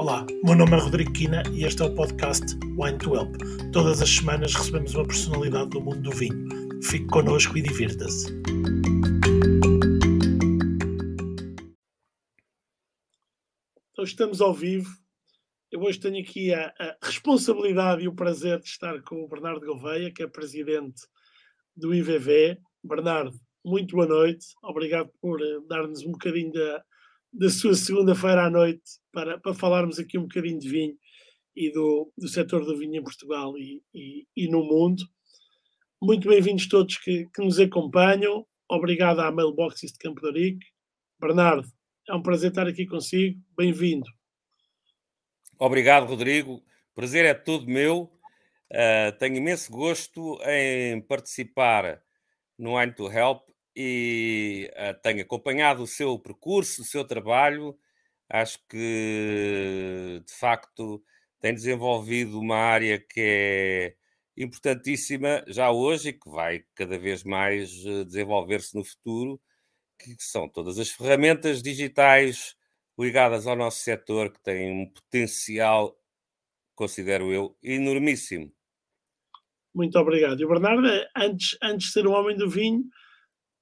Olá, meu nome é Rodrigo Quina e este é o podcast Wine to Help. Todas as semanas recebemos uma personalidade do mundo do vinho. Fique connosco e divirta-se. Então estamos ao vivo. Eu hoje tenho aqui a, a responsabilidade e o prazer de estar com o Bernardo Gouveia, que é presidente do IVV. Bernardo, muito boa noite. Obrigado por eh, dar-nos um bocadinho da, da sua segunda-feira à noite para, para falarmos aqui um bocadinho de vinho e do, do setor do vinho em Portugal e, e, e no mundo. Muito bem-vindos todos que, que, nos acompanham. Obrigado à Mailboxes de Campo de Arique. Bernardo, é um prazer estar aqui consigo. Bem-vindo. Obrigado, Rodrigo. Prazer é todo meu. Uh, tenho imenso gosto em participar no Wine to Help e uh, tenho acompanhado o seu percurso, o seu trabalho. Acho que, de facto, tem desenvolvido uma área que é importantíssima já hoje e que vai cada vez mais eh, desenvolver-se no futuro, que são todas as ferramentas digitais ligadas ao nosso setor que têm um potencial, considero eu, enormíssimo. Muito obrigado. E o Bernardo, antes, antes de ser um homem do vinho,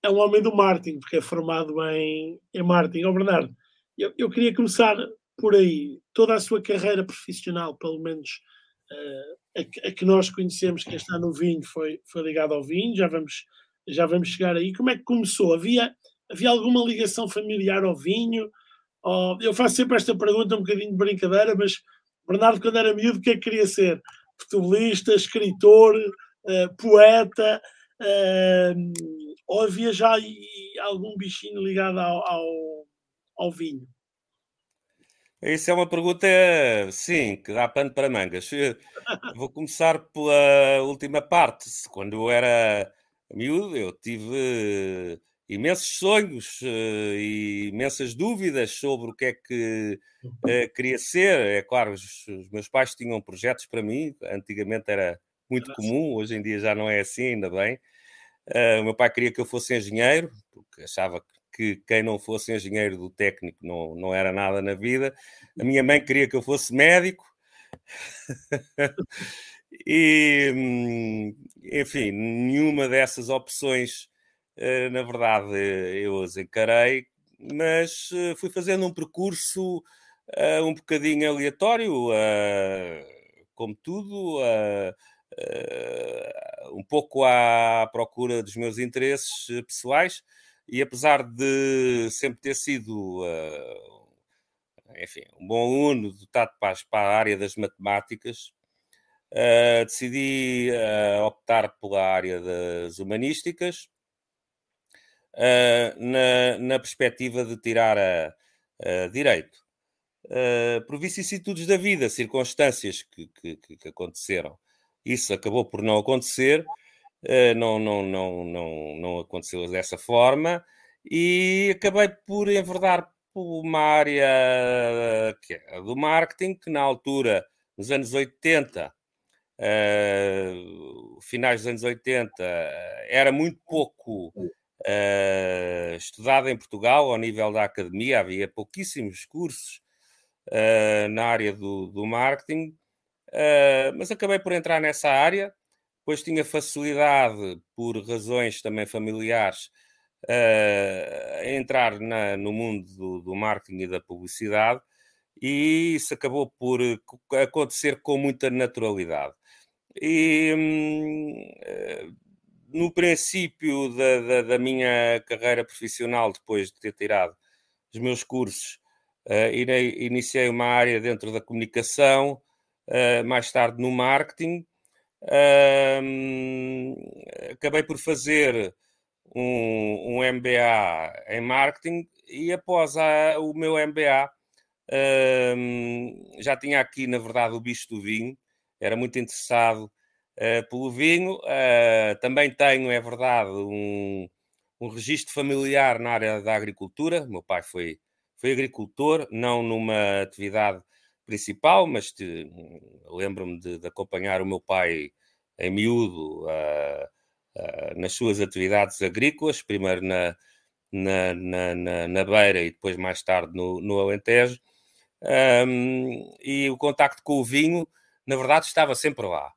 é um homem do marketing, porque é formado em, em marketing. Oh, Bernardo, eu, eu, queria começar por aí. Toda a sua carreira profissional, pelo menos uh, a, a, que nós conhecemos, que está no vinho, foi, foi ligada ao vinho. Já vamos, já vamos chegar aí. Como é que começou? Havia, havia alguma ligação familiar ao vinho? Oh, eu faço sempre esta pergunta um bocadinho de brincadeira, mas Bernardo, quando era miúdo, o que é que queria ser? Futebolista, escritor, uh, poeta? Uh, ou havia já algum bichinho ligado ao, ao, ao vinho? Isso é uma pergunta, sim, que dá pano para mangas. Vou começar pela última parte. Quando eu era miúdo, eu tive imensos sonhos eh, e imensas dúvidas sobre o que é que uh, queria ser. É claro, os, os, meus pais tinham projetos para mim, antigamente era muito comum, hoje em dia já não é assim, ainda bem. Uh, o meu pai queria que eu fosse engenheiro, porque achava que quem não fosse engenheiro do técnico não, não era nada na vida. A minha mãe queria que eu fosse médico. e, hum, enfim, nenhuma dessas opções, uh, na verdade, eu as encarei, mas uh, fui fazendo um percurso um bocadinho aleatório, como tudo uh, um pouco à procura dos meus interesses eh, pessoais e apesar de sempre ter sido uh, enfim, um bom aluno dotado para, para a área das matemáticas, uh, decidi uh, optar pela área das humanísticas na, na perspectiva de tirar a, a direito. por vicissitudes da vida, circunstâncias que, que, que aconteceram isso acabou por não acontecer, eh, não, não, não, não, não aconteceu dessa forma e acabei por enverdar por uma área que é do marketing, que na altura, nos anos 80, uh, eh, finais dos anos 80, era muito pouco uh, estudado em Portugal ao nível da academia, havia pouquíssimos cursos uh, na área do, do marketing Uh, mas acabei por entrar nessa área, pois tinha facilidade, por razões também familiares, uh, a entrar na, no mundo do, do, marketing e da publicidade, e isso acabou por acontecer com muita naturalidade. E hum, uh, no princípio da, da, da, minha carreira profissional, depois de ter tirado os meus cursos, iniciei uma área dentro da comunicação uh, mais tarde no marketing. Uh, acabei por fazer um, um, MBA em marketing e após a, o meu MBA uh, já tinha aqui, na verdade, o bicho do vinho, era muito interessado uh, pelo vinho. Ah, também tenho, é verdade, um, um registro familiar na área da agricultura. Meu pai foi, foi agricultor, não numa atividade principal, mas lembro-me de, de, acompanhar o meu pai em miúdo uh, nas suas atividades agrícolas, primeiro na, na, na, na, Beira e depois mais tarde no, no Alentejo. um, e o contacto com o vinho, na verdade, estava sempre lá.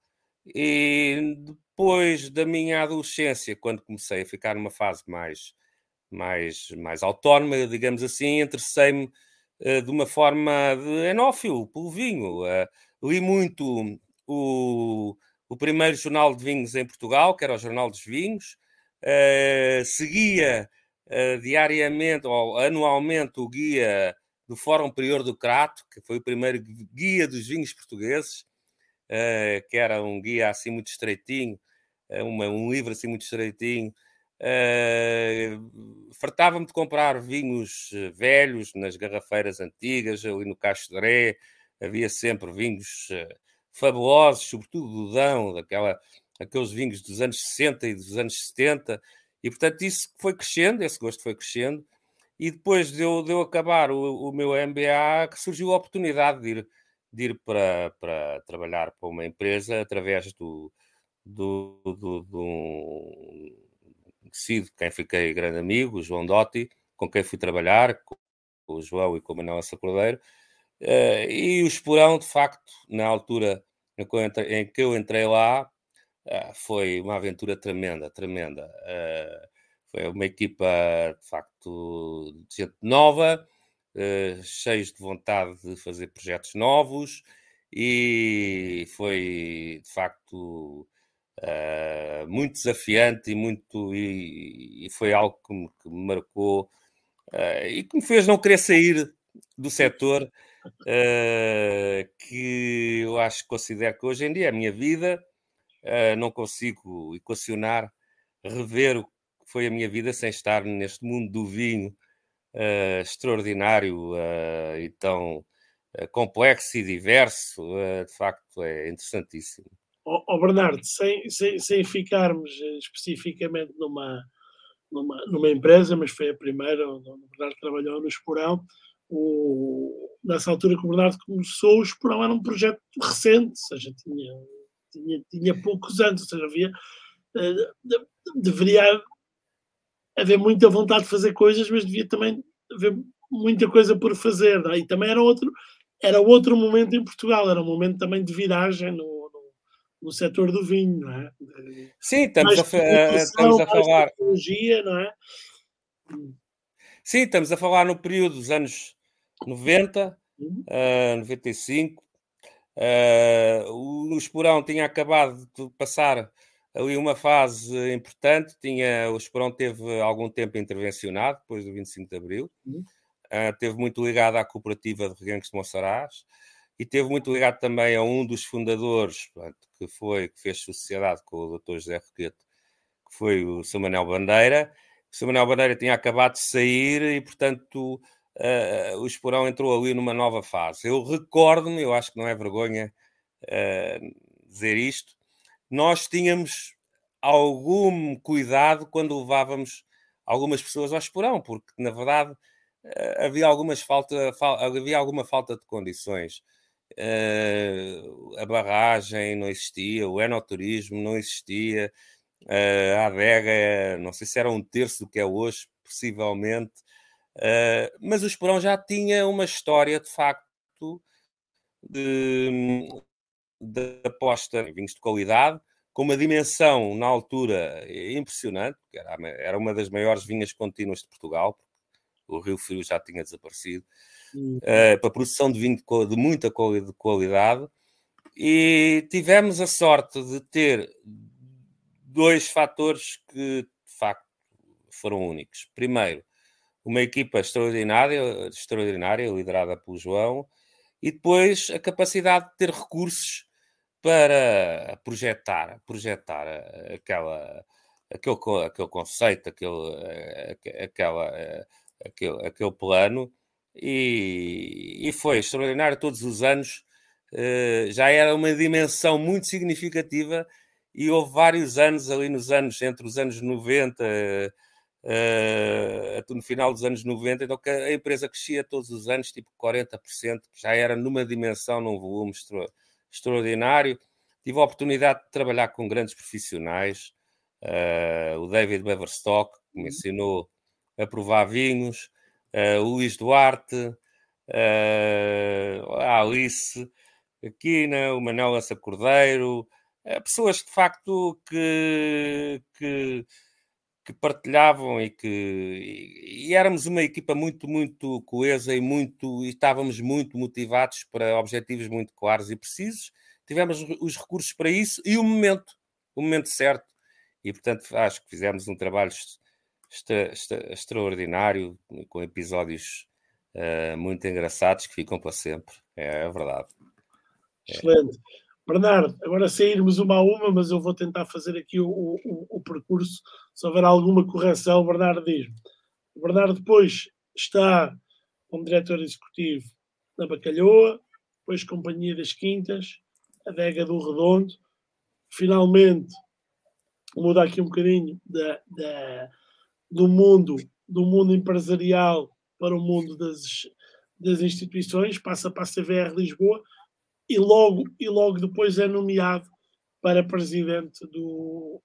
E depois da minha adolescência, quando comecei a ficar numa fase mais, mais, mais autónoma, digamos assim, interessei-me de uma forma de enófilo pelo vinho. Uh, li muito o, o primeiro jornal de vinhos em Portugal, que era o Jornal dos Vinhos, uh, seguia diariamente ou anualmente o guia do Fórum Prior do Crato, que foi o primeiro guia dos vinhos portugueses, que era um guia assim muito estreitinho, um livro assim muito estreitinho. Uh, Fartava-me de comprar vinhos velhos nas garrafeiras antigas, ali no Castoré, havia sempre vinhos fabulosos, sobretudo do Dão, daquela, aqueles vinhos dos anos 60 e dos anos 70, e portanto isso foi crescendo, esse gosto foi crescendo, e depois de eu, de eu acabar o, o, meu MBA, que surgiu a oportunidade de ir, de ir para, para trabalhar para uma empresa através do, do, do, do conhecido, quem fiquei grande amigo, o João Dotti, com quem fui trabalhar, com o João e com o Manuel Sacordeiro, uh, e o Esporão, de facto, na altura em que eu entrei, lá, uh, foi uma aventura tremenda, tremenda. Uh, foi uma equipa, de facto, de gente nova, cheios de vontade de fazer projetos novos e foi, de facto, uh, muito desafiante e, muito, e, e foi algo que me, que me marcou uh, e que me fez não querer sair do setor que eu acho que considero que hoje em dia é a minha vida, não consigo equacionar, rever o foi a minha vida sem estar neste mundo do vinho uh, extraordinário uh, e tão uh, complexo e diverso. de facto, é interessantíssimo. Oh, oh Bernardo, sem, sem, sem ficarmos especificamente numa, numa, numa empresa, mas foi a primeira onde o Bernardo trabalhou no Esporão. O, nessa altura que o Bernardo começou, o Esporão era um projeto recente, ou seja, tinha, tinha, tinha poucos anos, ou seja, havia, deveria haver muita vontade de fazer coisas, mas devia também haver muita coisa por fazer. É? E também era outro, era outro momento em Portugal, era um momento também de viragem no, no, setor do vinho, não é? Sim, estamos, a, eh, estamos a falar. Tecnologia, não é? Sim, estamos a falar no período dos anos 90, uhum. uh, 95. Uh, o, o Esporão tinha acabado de passar ali uma fase importante. Tinha, o Esperão teve algum tempo intervencionado, depois do 25 de Abril. Uhum. Uh, teve muito ligado à cooperativa de Reguengos de Monsaraz e teve muito ligado também a um dos fundadores, que foi, que fez sociedade com o Dr. José Roquete, que foi o Sr. Manuel Bandeira. O Sr. Manuel Bandeira tinha acabado de sair e, portanto, uh, o Esporão entrou ali numa nova fase. Eu recordo-me, eu acho que não é vergonha uh, dizer isto, nós tínhamos algum cuidado quando levávamos algumas pessoas ao esporão, porque na verdade havia algumas falta, havia alguma falta de condições. Uh, a barragem não existia, o enoturismo não existia, uh, a adega, não sei se era um terço do que é hoje, possivelmente, uh, mas o Esporão já tinha uma história de facto de, de aposta em vinhos de qualidade, com uma dimensão na altura impressionante, era, era uma das maiores vinhas contínuas de Portugal, o Rio Frio já tinha desaparecido. Uh, para produção de vinho de, de muita qualidade, e tivemos a sorte de ter dois fatores que, de facto, foram únicos. Primeiro, uma equipa extraordinária, extraordinária liderada pelo João, e depois a capacidade de ter recursos para projetar, projetar aquela, aquele, aquele conceito, aquele, eh, aquela, eh, aquele, aquele plano, e, e foi extraordinário todos os anos. já era uma dimensão muito significativa e houve vários anos ali nos anos, entre os anos 90, uh, no final dos anos 90, então que a empresa crescia todos os anos, tipo 40%, que já era numa dimensão, num volume extraordinário extraordinário. Tive a oportunidade de trabalhar com grandes profissionais, uh, o David Beverstock, que me uhum. ensinou a provar vinhos, uh, Luís Duarte, uh, a Alice Aquina, o Manuel Lança Cordeiro, uh, pessoas de facto que, que, que partilhavam e que e, e, éramos uma equipa muito, muito coesa e muito e estávamos muito motivados para objetivos muito claros e precisos. Tivemos os recursos para isso e o momento, o momento certo. E portanto acho que fizemos um trabalho extra, extra, extraordinário, com episódios uh, muito engraçados que ficam para sempre. É, é verdade. É. Excelente. Bernardo, agora sairmos uma a uma, mas eu vou tentar fazer aqui o, o, o percurso. Se houver alguma correção, Bernardo diz-me. Bernardo depois está como diretor executivo na Bacalhoa, depois Companhia das Quintas, Adega do Redondo, finalmente muda aqui um bocadinho da, da, do mundo do mundo empresarial para o mundo das, das instituições, passa para a CVR Lisboa e logo, e logo depois é nomeado para presidente do,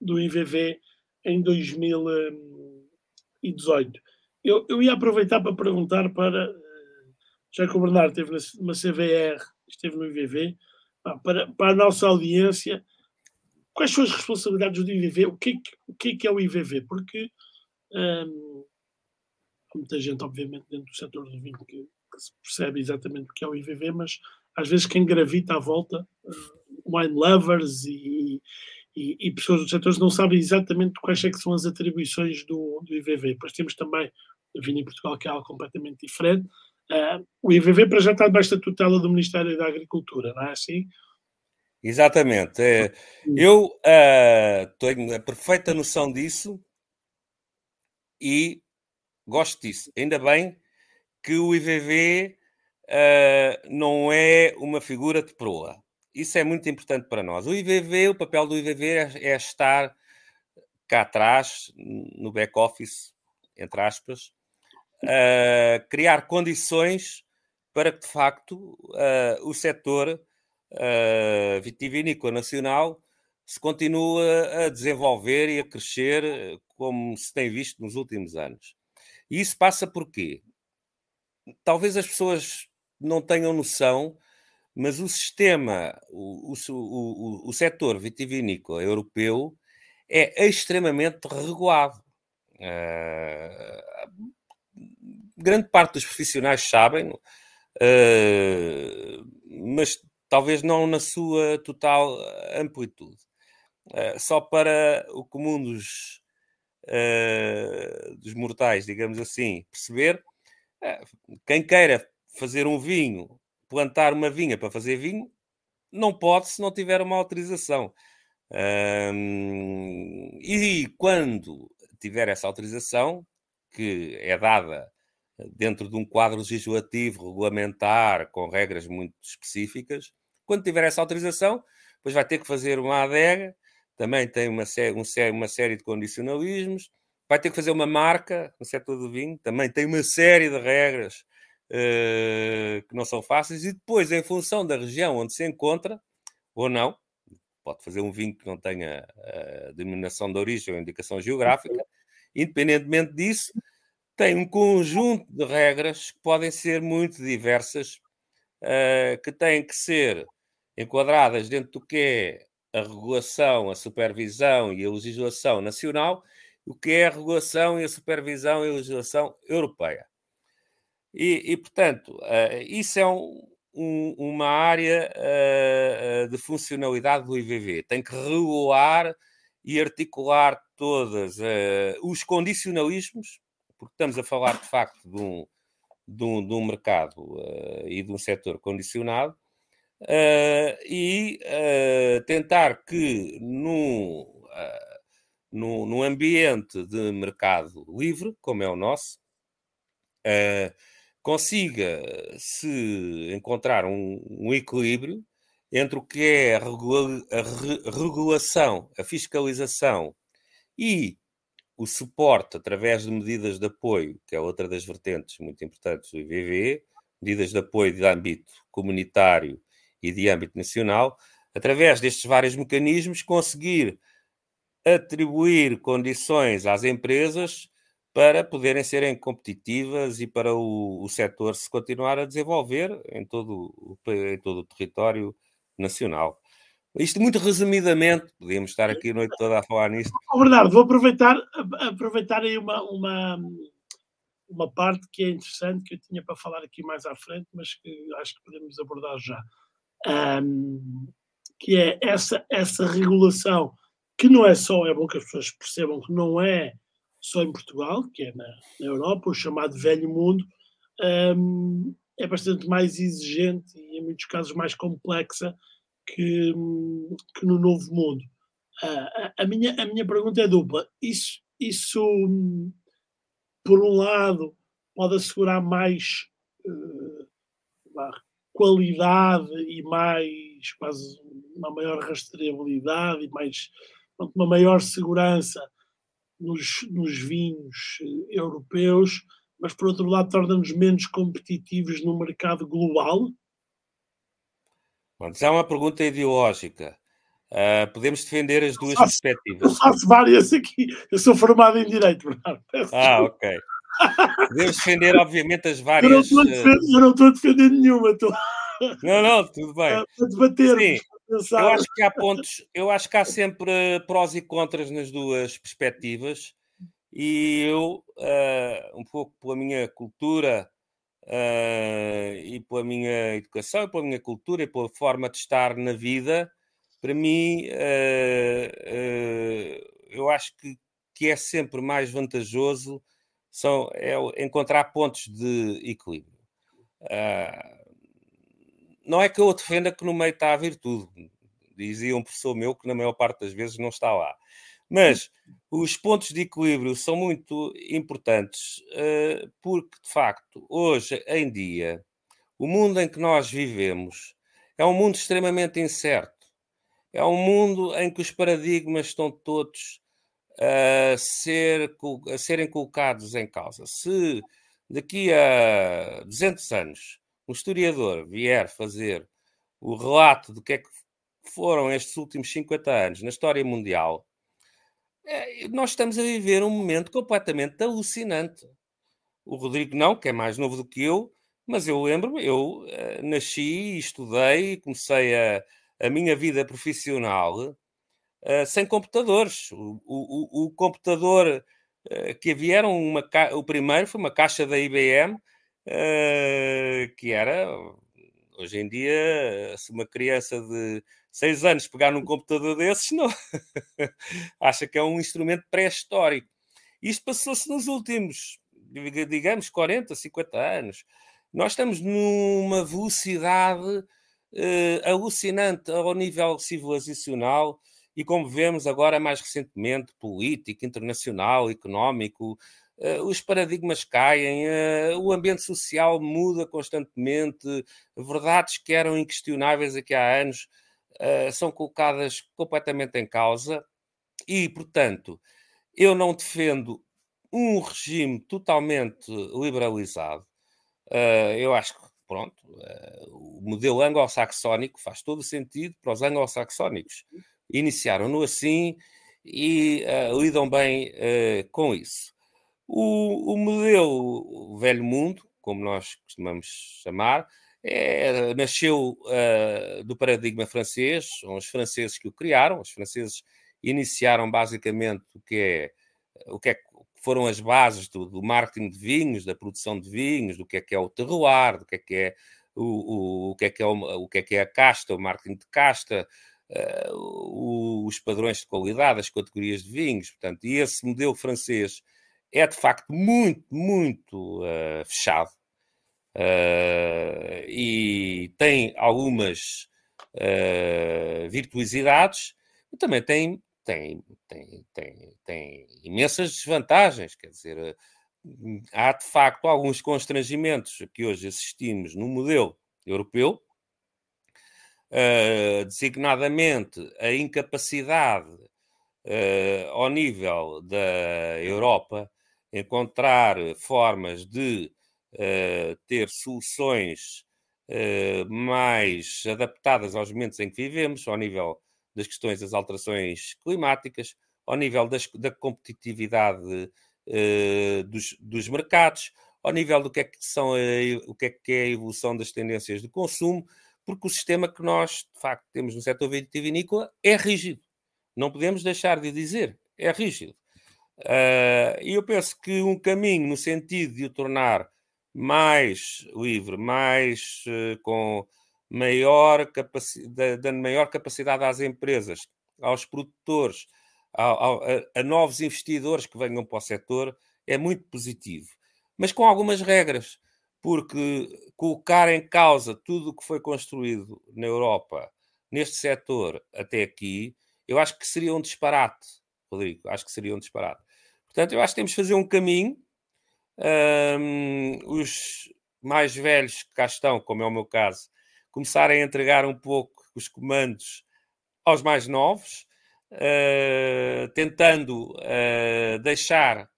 do IVV em 2018. Eu, eu ia aproveitar para perguntar para, já que o Bernardo esteve na, CVR, esteve no IVV, para, para a nossa audiência, quais são as responsabilidades do IVV? O que, o que é, que é o IVV? Porque hum, há muita gente, obviamente, dentro do setor do vinho que, que, se percebe exatamente o que é o IVV, mas às vezes quem gravita à volta, uh, wine lovers e, e, e, pessoas dos setores não sabem exatamente quais é são as atribuições do, do IVV. Depois temos também o vinho em Portugal, que é algo completamente diferente. Uh, o IVV para já está debaixo da tutela do Ministério da Agricultura, não é assim? Exatamente. É, eu uh, tenho a perfeita noção disso e gosto disso. Ainda bem que o IVV uh, ah, não é uma figura de proa. Isso é muito importante para nós. O IVV, o papel do IVV é, é estar cá atrás, no back-office, entre aspas, uh, criar condições para que, de facto, o setor uh, vitivinícola nacional se continue a desenvolver e a crescer como se tem visto nos últimos anos. E isso passa por quê? Talvez as pessoas não tenham noção, mas o sistema, o, o, o, o setor vitivinícola europeu é extremamente regulado. Uh, grande parte dos profissionais sabem, uh, mas talvez não na sua total amplitude. Uh, só para o comum dos, uh, dos mortais, digamos assim, perceber, uh, quem queira fazer um vinho, plantar uma vinha para fazer vinho, não pode se não tiver uma autorização. e quando tiver essa autorização, que é dada dentro de um quadro legislativo, regulamentar, com regras muito específicas, quando tiver essa autorização, depois vai ter que fazer uma adega, também tem uma, sé um, uma série de condicionalismos, vai ter que fazer uma marca no setor do vinho, também tem uma série de regras uh, que não são fáceis, e depois, em função da região onde se encontra, ou não, pode fazer um vinho que não tenha uh, denominação de origem ou indicação geográfica, independentemente disso, tem um conjunto de regras que podem ser muito diversas, uh, que têm que ser enquadradas dentro do que é a regulação, a supervisão e a legislação nacional, o que é a regulação e a supervisão e a legislação europeia. E, e portanto, uh, isso é um, um, uma área uh, de funcionalidade do IVV. Tem que regular e articular todos os condicionalismos, porque estamos a falar de facto de um, de um, de um mercado e de um setor condicionado, uh, e uh, tentar que num, uh, num, ambiente de mercado livre, como é o nosso, consiga se encontrar um, um, equilíbrio entre o que é a, regula a re regulação, a fiscalização e o suporte através de medidas de apoio, que é outra das vertentes muito importantes do IVV, medidas de apoio de âmbito comunitário e de âmbito nacional, através destes vários mecanismos, conseguir atribuir condições às empresas para poderem serem competitivas e para o, o setor se continuar a desenvolver em todo, em todo o território nacional. Isto muito resumidamente, podíamos estar aqui a noite toda a falar nisto. Oh, Bernardo, vou aproveitar, aproveitar aí uma, uma, uma parte que é interessante, que eu tinha para falar aqui mais à frente, mas que acho que podemos abordar já. Um, que é essa, essa regulação, que não é só, é bom que as pessoas percebam que não é só em Portugal, que é na, na Europa, o chamado velho mundo, um, é bastante mais exigente e, em muitos casos, mais complexa que, que no novo mundo. Uh, a, minha, a minha pergunta é dupla. Isso, isso, por um lado, pode assegurar mais uh, qualidade e mais, quase, uma maior rastreabilidade e mais, uma maior segurança nos, nos vinhos eh, europeus, mas por outro lado torna-nos menos competitivos no mercado global? Bom, é uma pergunta ideológica. Uh, podemos defender as duas faço, perspectivas. Eu faço várias aqui. Eu sou formado em Direito, Bernardo. Ah, ok. Podemos defender, obviamente, as várias. Eu não estou a defender, eu não estou a defender nenhuma. Estou... Não, não, tudo bem. A debater. Sim, eu acho que há pontos, eu acho que há sempre prós e contras nas duas perspectivas e eu, uh, um pouco pela minha cultura uh, e pela minha educação, e pela minha cultura e pela forma de estar na vida, para mim, uh, eu acho que, que é sempre mais vantajoso são, é encontrar pontos de equilíbrio. Uh, não é que eu defenda que no meio está a virtude. Dizia um professor meu que na maior parte das vezes não está lá. Mas os pontos de equilíbrio são muito importantes uh, porque, de facto, hoje em dia, o mundo em que nós vivemos é um mundo extremamente incerto. É um mundo em que os paradigmas estão todos a, ser, a serem colocados em causa. Se daqui a 200 anos um historiador vier fazer o relato do que é que foram estes últimos 50 anos na história mundial, é, nós estamos a viver um momento completamente alucinante. O Rodrigo não, que é mais novo do que eu, mas eu lembro-me, eu uh, nasci, estudei, comecei a, a minha vida profissional uh, sem computadores. O, o, o computador uh, que havia uma, o primeiro foi uma caixa da IBM que era, hoje em dia, se uma criança de 6 anos pegar num computador desses, não acha que é um instrumento pré-histórico. Isto passou-se nos últimos, digamos, 40, 50 anos. Nós estamos numa velocidade uh, alucinante ao nível civilizacional e, como vemos agora mais recentemente, político, internacional, económico, Uh, os paradigmas caem, uh, o ambiente social muda constantemente, verdades que eram inquestionáveis aqui há anos uh, são colocadas completamente em causa e, portanto, eu não defendo um regime totalmente liberalizado. eu acho que, pronto, o modelo anglo-saxónico faz todo o sentido para os anglo-saxónicos. Iniciaram-no assim e lidam bem com isso. O, o modelo o velho mundo, como nós costumamos chamar, é, nasceu uh, do paradigma francês, são os franceses que o criaram, os franceses iniciaram basicamente o que é o que é foram as bases do, do marketing de vinhos, da produção de vinhos, do que é que é o terroir, do que é que é o, o, o que é que é o, o que é que é a casta, o marketing de casta, uh, os padrões de qualidade, as categorias de vinhos, portanto, e esse modelo francês é de facto muito, muito uh, fechado uh, e tem algumas uh, virtuosidades, mas também tem, tem, tem, tem, tem imensas desvantagens. Quer dizer, há de facto alguns constrangimentos que hoje assistimos no modelo europeu, designadamente a incapacidade ao nível da Europa encontrar formas de uh, ter soluções uh, mais adaptadas aos momentos em que vivemos, ao nível das questões das alterações climáticas, ao nível das, da competitividade uh, dos, dos mercados, ao nível do que é que, são a, o que é que é a evolução das tendências de consumo, porque o sistema que nós, de facto, temos no setor vitivinícola é rígido. Não podemos deixar de dizer, é rígido. Uh, e eu penso que um caminho no sentido de o tornar mais livre, mais uh, com maior capacidade, dando maior capacidade às empresas, aos produtores, a, a, a novos investidores que venham para o setor, é muito positivo. Mas com algumas regras, porque colocar em causa tudo o que foi construído na Europa neste setor até aqui, eu acho que seria um disparate, Rodrigo, acho que seria um disparate. Portanto, eu acho que temos de fazer um caminho. Um, os mais velhos que cá estão, como é o meu caso, começarem a entregar um pouco os comandos aos mais novos, uh, tentando uh, deixar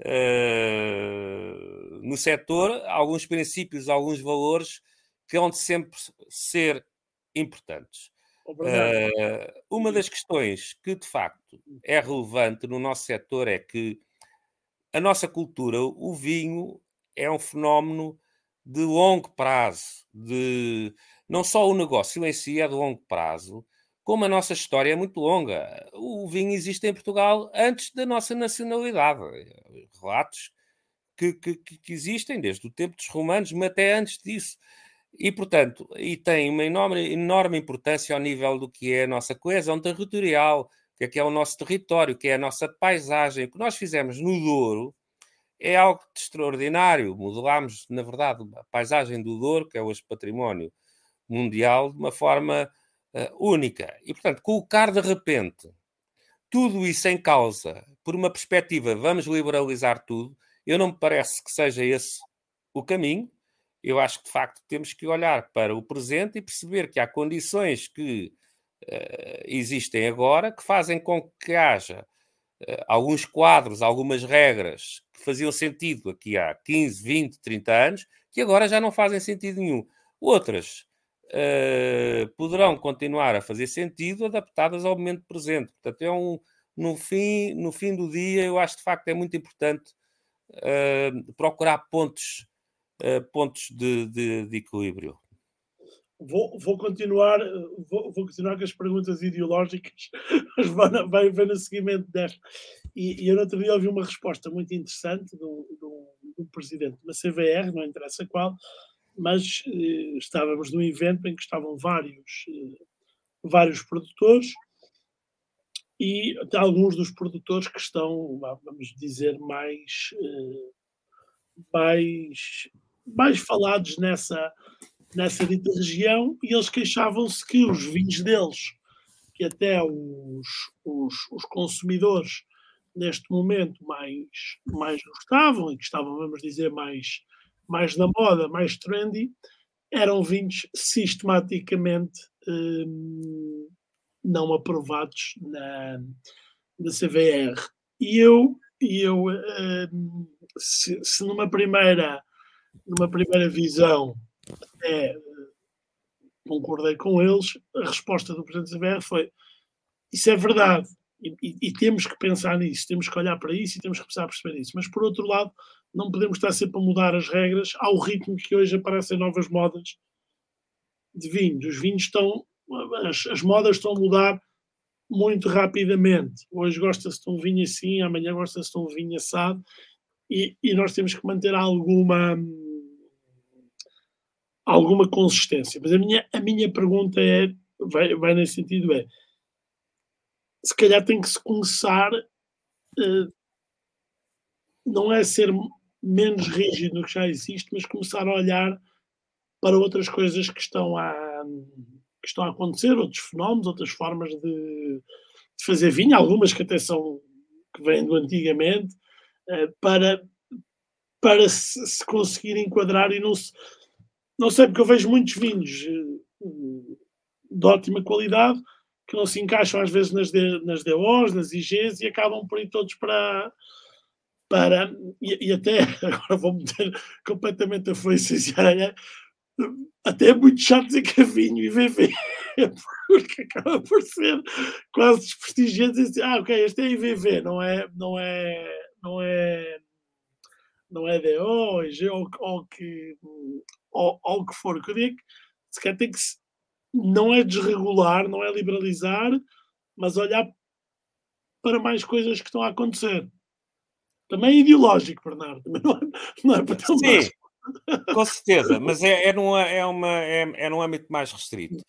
uh, no setor alguns princípios, alguns valores que vão de sempre ser importantes. Uh, uma das questões que de facto é relevante no nosso setor é que a nossa cultura, o vinho, é um fenómeno de longo prazo, de não só o negócio em si é de longo prazo, como a nossa história é muito longa. O vinho existe em Portugal antes da nossa nacionalidade. Relatos que, que, que existem desde o tempo dos romanos, mas até antes disso. E, portanto, e tem uma enorme, enorme importância ao nível do que é a nossa coesão territorial, que é, é o nosso território, que é a nossa paisagem. O que nós fizemos no Douro é algo extraordinário. Modelámos, na verdade, a paisagem do Douro, que é hoje património mundial, de uma forma uh, única. E, portanto, colocar de repente tudo isso em causa por uma perspectiva vamos liberalizar tudo, eu não me parece que seja esse o caminho eu acho que de facto temos que olhar para o presente e perceber que há condições que existem agora que fazem com que haja uh, alguns quadros, algumas regras que faziam sentido aqui há 15, 20, 30 anos, que agora já não fazem sentido nenhum. Outras uh, poderão continuar a fazer sentido adaptadas ao momento presente. Portanto, é um, no, fim, no fim do dia, eu acho de facto é muito importante procurar pontos uh, pontos de, de, de, equilíbrio. Vou, vou, continuar, vou, vou, continuar com as perguntas ideológicas, mas vai, vai, no seguimento desta. E, e eu no outro dia ouvi uma resposta muito interessante do, do, do presidente da CVR, não interessa qual, mas eh, estávamos num evento em que estavam vários, eh, vários produtores e alguns dos produtores que estão, vamos dizer, mais, eh, mais mais falados nessa, nessa dita região, e eles queixavam-se que os vinhos deles, que até os, os, os, consumidores neste momento mais, mais gostavam e que estavam, vamos dizer, mais, mais na moda, mais trendy, eram vinhos sistematicamente hum, não aprovados na, na CVR. E eu, e eu hum, se, se numa primeira numa primeira visão, até concordei com eles, a resposta do Presidente CBR foi isso é verdade e, e, e, temos que pensar nisso, temos que olhar para isso e temos que a perceber isso. Mas, por outro lado, não podemos estar sempre a mudar as regras ao ritmo que hoje aparecem novas modas de vinhos. Os vinhos estão, as, as modas estão a mudar muito rapidamente. Hoje gosta-se de um vinho assim, amanhã gosta-se de um vinho assado e, e nós temos que manter alguma alguma consistência. Mas a minha, a minha pergunta é, vai, vai nesse sentido, é se calhar tem que se começar uh, não é ser menos rígido no que já existe, mas começar a olhar para outras coisas que estão a, que estão a acontecer, outros fenómenos, outras formas de, de fazer vinho, algumas que até são que vêm do antigamente, eh, para, para se, se, conseguir enquadrar e não se. Não sei, porque eu vejo muitos vinhos eh, de ótima qualidade que não se encaixam às vezes nas, D, nas DOs, nas IGs e acabam por ir todos para. para e, e até, agora vou meter completamente a foice e até é muito chato dizer que é vinho e VV, porque acaba por ser quase desprestigiante dizer, ah, ok, este é IVV, não é, não é, não é, não é DO, ou, ou, que, ou, ou que for. Que eu digo, se quer ter que não é desregular, não é liberalizar, mas olhar para mais coisas que estão a acontecer. Também é ideológico, Bernardo. Não é, não é para Sim, com certeza, mas é, é, numa, é, uma, é, é num âmbito mais restrito.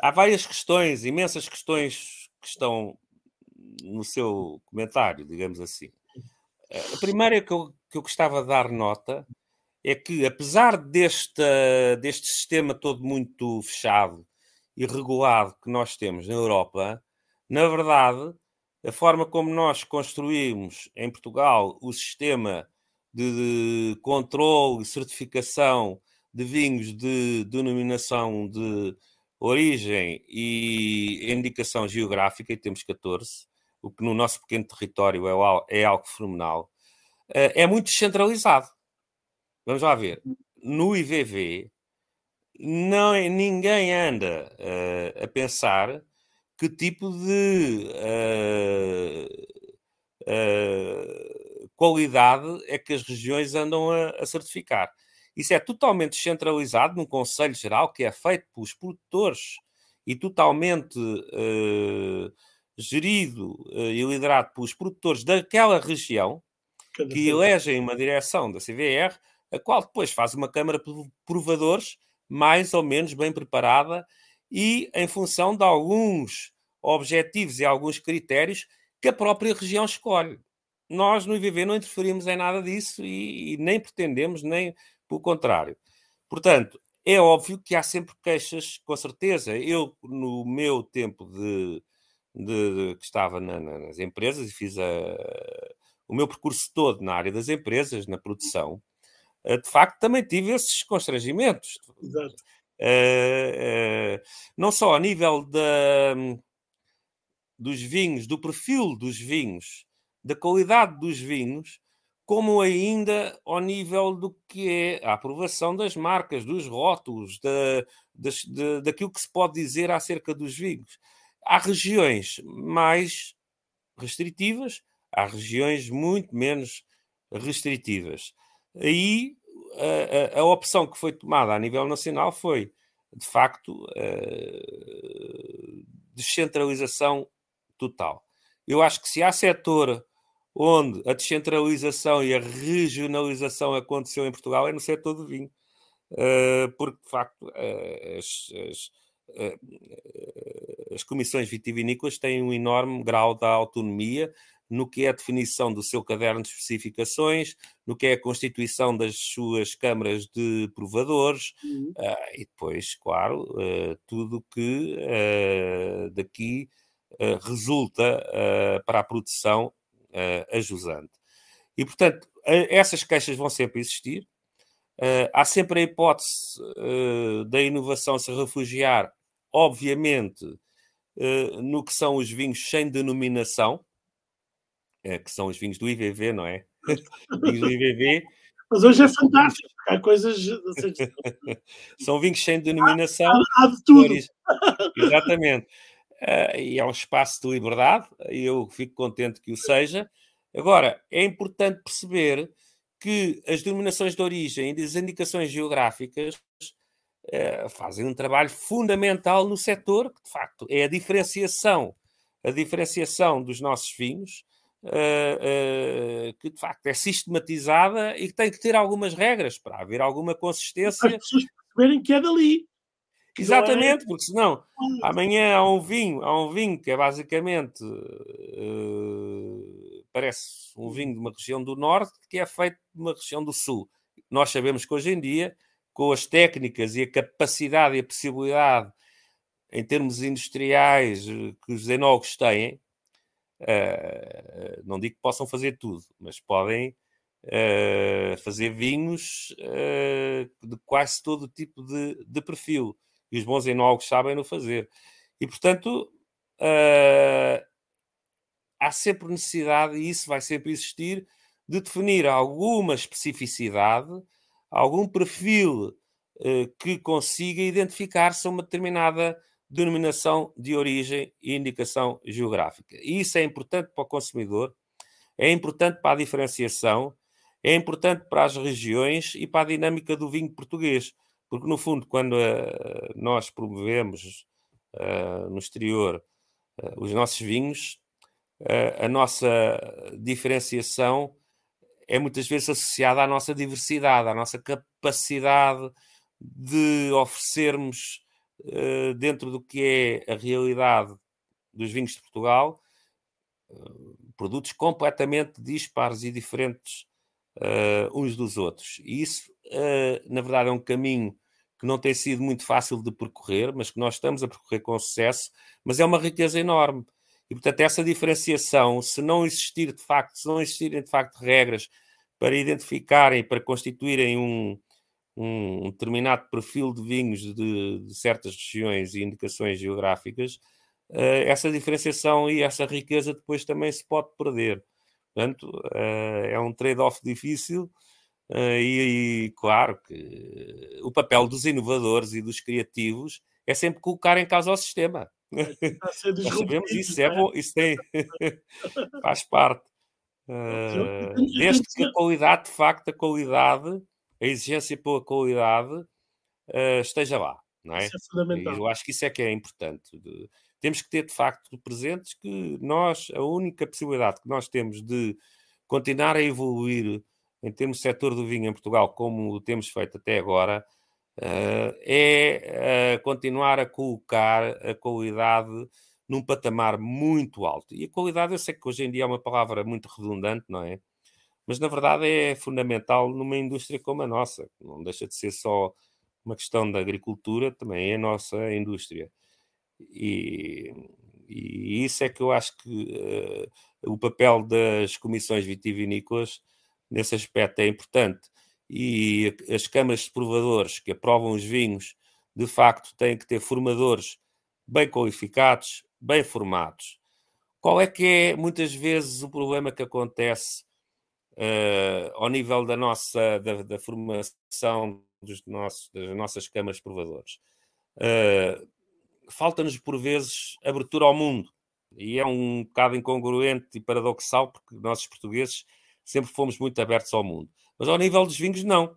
Há várias questões, imensas questões que estão no seu comentário, digamos assim. A primeira que eu, que eu gostava de dar nota é que, apesar deste, deste sistema todo muito fechado e regulado que nós temos na Europa, na verdade, a forma como nós construímos em Portugal o sistema de, de controle e certificação de vinhos de denominação de origem e indicação geográfica, e temos 14, o que no nosso pequeno território é, é algo fenomenal, é muito descentralizado. Vamos lá ver. No IVV, não, é, ninguém anda uh, a pensar que tipo de uh, uh, qualidade é que as regiões andam a, a, certificar. Isso é totalmente descentralizado num Conselho Geral que é feito pelos produtores e totalmente gerido e liderado pelos produtores daquela região que elegem uma direção da CVR, a qual depois faz uma Câmara de Provadores mais ou menos bem preparada e em função de alguns objetivos e alguns critérios que a própria região escolhe. Nós no IVV não interferimos em nada disso e, e nem pretendemos, nem pelo contrário. Portanto, é óbvio que há sempre queixas, com certeza. Eu, no meu tempo de, de, de que estava na, nas empresas e fiz a, o meu percurso todo na área das empresas, na produção, eh, de facto também tive esses constrangimentos. Exato. Uh, uh, não só a nível da, dos vinhos, do perfil dos vinhos, da qualidade dos vinhos, como ainda ao nível do que é a aprovação das marcas, dos rótulos, da, das, de, daquilo que se pode dizer acerca dos vinhos. Há regiões mais restritivas, há regiões muito menos restritivas. Aí a, a, a opção que foi tomada a nível nacional foi, de facto, descentralização total. Eu acho que se há setor onde a descentralização e a regionalização aconteceu em Portugal é no setor do vinho. Uh, porque, de facto, uh, as, as, uh, as, comissões vitivinícolas têm um enorme grau de autonomia no que é a definição do seu caderno de especificações, no que é a constituição das suas câmaras de provadores uhum. e depois, claro, tudo que daqui eh, resulta uh, para a produção uh, ajusante. E, portanto, essas queixas vão sempre existir. há sempre a hipótese da inovação se refugiar, obviamente, no que são os vinhos sem denominação, que são os vinhos do IVV, não é? vinhos do IVV. Mas hoje é fantástico, há coisas. são vinhos sem denominação. Há, há de tudo. Exatamente. Uh, e é um espaço de liberdade, e eu fico contente que o seja. Agora, é importante perceber que as denominações de origem e as indicações geográficas uh, fazem um trabalho fundamental no setor, que de facto é a diferenciação, a diferenciação dos nossos vinhos, uh, que de facto é sistematizada e que tem que ter algumas regras para haver alguma consistência. As pessoas perceberem que é dali. Exatamente, porque senão amanhã há um vinho, há um vinho que é basicamente uh, parece um vinho de uma região do norte que é feito de uma região do sul. Nós sabemos que hoje em dia, com as técnicas e a capacidade e a possibilidade em termos industriais que os enólogos têm, uh, não digo que possam fazer tudo, mas podem uh, fazer vinhos de quase todo tipo de, de perfil e os bons enólogos sabem no fazer. E, portanto, uh, há sempre necessidade, e isso vai sempre existir, de definir alguma especificidade, algum perfil uh, que consiga identificar-se a uma determinada denominação de origem e indicação geográfica. E isso é importante para o consumidor, é importante para a diferenciação, é importante para as regiões e para a dinâmica do vinho português. Porque, no fundo, quando uh, nós promovemos uh, no exterior uh, os nossos vinhos, a nossa diferenciação é muitas vezes associada à nossa diversidade, à nossa capacidade de oferecermos, dentro do que é a realidade dos vinhos de Portugal, produtos completamente dispares e diferentes uns dos outros. E isso, na verdade, é um caminho que não tem sido muito fácil de percorrer, mas que nós estamos a percorrer com sucesso, mas é uma riqueza enorme. E, portanto, essa diferenciação, se não existir de facto, se não existirem de facto regras para identificarem, para constituírem um, um determinado perfil de vinhos de, de certas regiões e indicações geográficas, uh, essa diferenciação e essa riqueza depois também se pode perder. Portanto, uh, é um trade-off difícil, Uh, e, e, claro que o papel dos inovadores e dos criativos é sempre colocar em causa o sistema. Nós sabemos isso, é, é bom, isso tem, faz parte. Uh, desde que a qualidade, de facto, a qualidade, a exigência pela qualidade uh, esteja lá, não é? é eu acho que isso é que é importante. De, temos que ter, de facto, presentes que nós, a única possibilidade que nós temos de continuar a evoluir em termos de setor do vinho em Portugal, como temos feito até agora, uh, é uh, continuar a colocar a qualidade num patamar muito alto. E a qualidade, eu sei que hoje em dia é uma palavra muito redundante, não é? Mas na verdade é fundamental numa indústria como a nossa, não deixa de ser só uma questão da agricultura, também é a nossa indústria. E, e isso é que eu acho que uh, o papel das comissões vitivinícolas nesse aspecto é importante. E as câmaras de provadores que aprovam os vinhos, de facto, têm que ter formadores bem qualificados, bem formados. Qual é que é, muitas vezes, o problema que acontece uh, ao nível da nossa da, da formação dos nossos, das nossas câmaras de provadores? Uh, Falta-nos, por vezes, abertura ao mundo. E é um bocado incongruente e paradoxal, porque nós, portugueses, sempre fomos muito abertos ao mundo. Mas ao nível dos vinhos, não.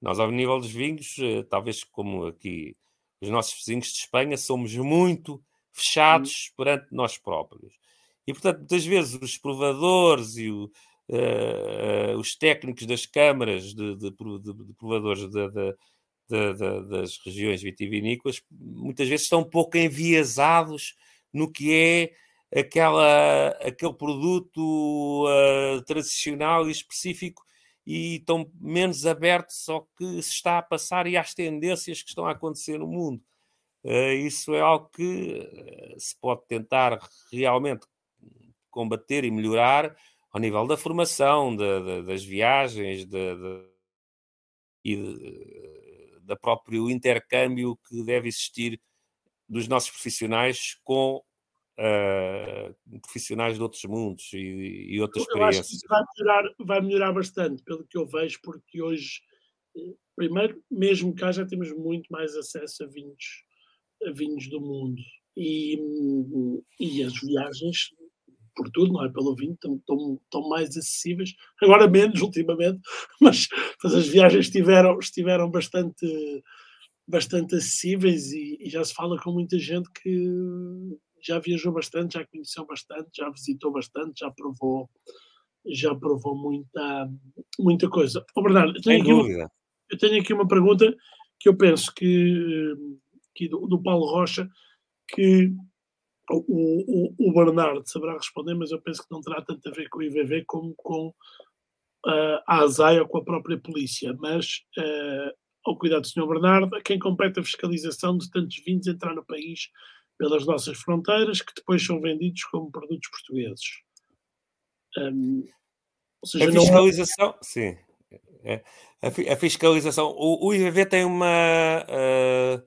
Nós, ao nível dos vinhos, eh, talvez como aqui os nossos vizinhos de Espanha, somos muito fechados perante nós próprios. E, portanto, muitas vezes os provadores e o, uh, os técnicos das câmaras de, de, de, de provadores das regiões vitivinícolas, muitas vezes estão um pouco enviesados no que é aquela, aquele produto uh, tradicional e específico e estão menos abertos ao que se está a passar e às tendências que estão a acontecer no mundo. Uh, isso é algo que se pode tentar realmente combater e melhorar ao nível da formação, da, da, das viagens de, de, e de, da próprio intercâmbio que deve existir dos nossos profissionais com uh, profissionais de outros mundos e, e outras eu experiências. Acho que vai melhorar, vai melhorar bastante, pelo que eu vejo, porque hoje, eh, primeiro, mesmo cá já temos muito mais acesso a vinhos, a vinhos do mundo. E, e as viagens, por tudo, não é? Pelo vinho, estão, estão, estão mais acessíveis. Agora menos, ultimamente, mas, mas as viagens estiveram, estiveram bastante bastante acessíveis e, e, já se fala com muita gente que já viajou bastante, já conheceu bastante, já visitou bastante, já provou, já provou muita, muita coisa. Oh, Bernardo, eu tenho, aqui uma, eu tenho aqui uma pergunta que eu penso que, que do, do Paulo Rocha, que o, o, o, Bernardo saberá responder, mas eu penso que não terá tanto a ver com o IVV como com uh, a ASAI ou com a própria polícia. Mas, uh, ao cuidado do Sr. Bernardo, a quem compete a fiscalização de tantos vinhos entrar no país pelas nossas fronteiras, que depois são vendidos como produtos portugueses. Um, seja, a fiscalização, não... sim. É. A, fiscalização, o, o IVV tem uma, uh,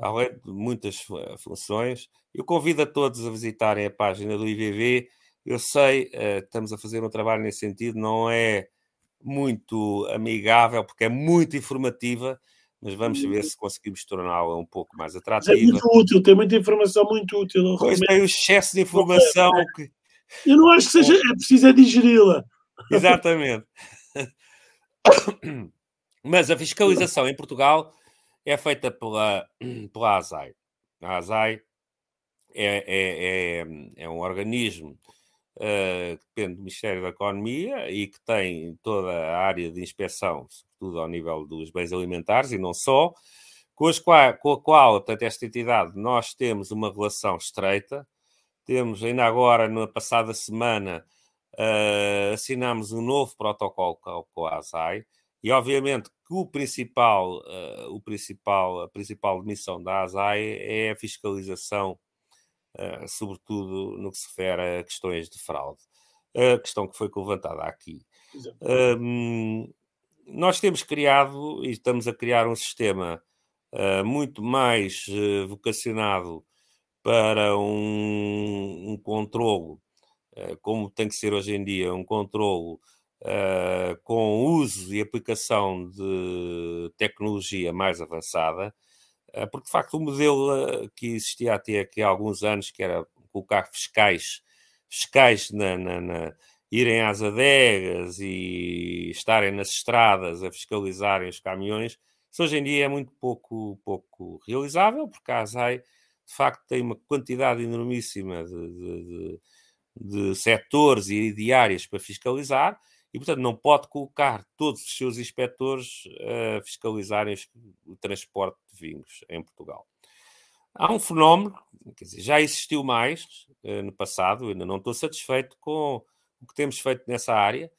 além de muitas funções, eu convido a todos a visitarem a página do IVV. Eu sei, uh, estamos a fazer um trabalho nesse sentido, não é muito amigável, porque é muito informativa, mas vamos ver se conseguimos torná-la um pouco mais atrativa. é muito útil, tem muita informação muito útil. Pois tem o excesso de informação que Eu não acho que seja, é preciso é digeri-la. Exatamente. Mas a fiscalização em Portugal é feita pela, pela ASAI. A ASAI é, é, é, é um organismo uh, que depende do Ministério da Economia e que tem toda a área de inspeção, sobretudo ao nível dos bens alimentares e não só, com, qual, com a qual, portanto, esta entidade, nós temos uma relação estreita. Temos, ainda agora, na passada semana, uh, assinamos um novo protocolo com a ASAI e, obviamente, que o principal, uh, o principal, a principal missão da ASAI é a fiscalização eh, sobretudo no que se refere a questões de fraude. A questão que foi levantada aqui. Um, nós temos criado e estamos a criar um sistema uh, muito mais uh, vocacionado para um, um controlo, uh, como tem que ser hoje em dia, um controlo com uso e aplicação de tecnologia mais avançada, eh, porque de facto o modelo eh, que existia até aqui há alguns anos, que era colocar fiscais, fiscais na, na, na irem às adegas e estarem nas estradas a fiscalizarem os caminhões, isso hoje em dia é muito pouco, pouco realizável, porque a ASAI de facto tem uma quantidade enormíssima de, de, de, de setores e de áreas para fiscalizar, e, portanto, não pode colocar todos os seus inspectores a fiscalizarem o transporte de vinhos em Portugal. Há um fenómeno, quer dizer, já existiu mais uh, no passado, ainda não estou satisfeito com o que temos feito nessa área.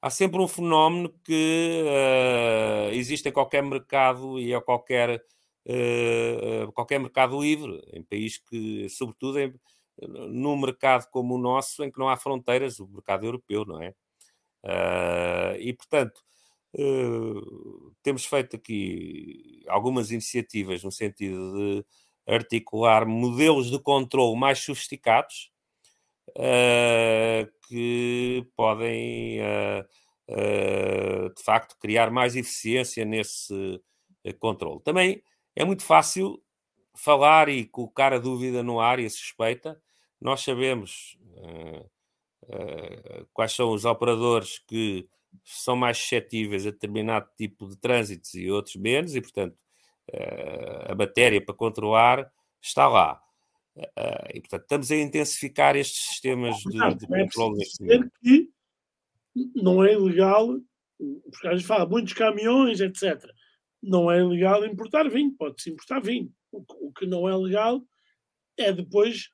Há sempre um fenómeno que uh, existe em qualquer mercado e a qualquer, uh, qualquer mercado livre, em país que, sobretudo, em, num mercado como o nosso, em que não há fronteiras, o mercado europeu, não é? Uh, e, portanto, uh, temos feito aqui algumas iniciativas no sentido de articular modelos de controle mais sofisticados uh, que podem, de facto, criar mais eficiência nesse controle. Também é muito fácil falar e colocar a dúvida no ar e a suspeita. Nós sabemos eh, quais são os operadores que são mais suscetíveis a determinado tipo de trânsitos e outros menos, e portanto uh, a matéria para controlar está lá. Uh, e portanto estamos a intensificar estes sistemas de, de é controle momento. que não é ilegal, porque a gente fala muitos caminhões, etc. Não é ilegal importar vinho, pode-se importar vinho. O, o que não é legal é depois,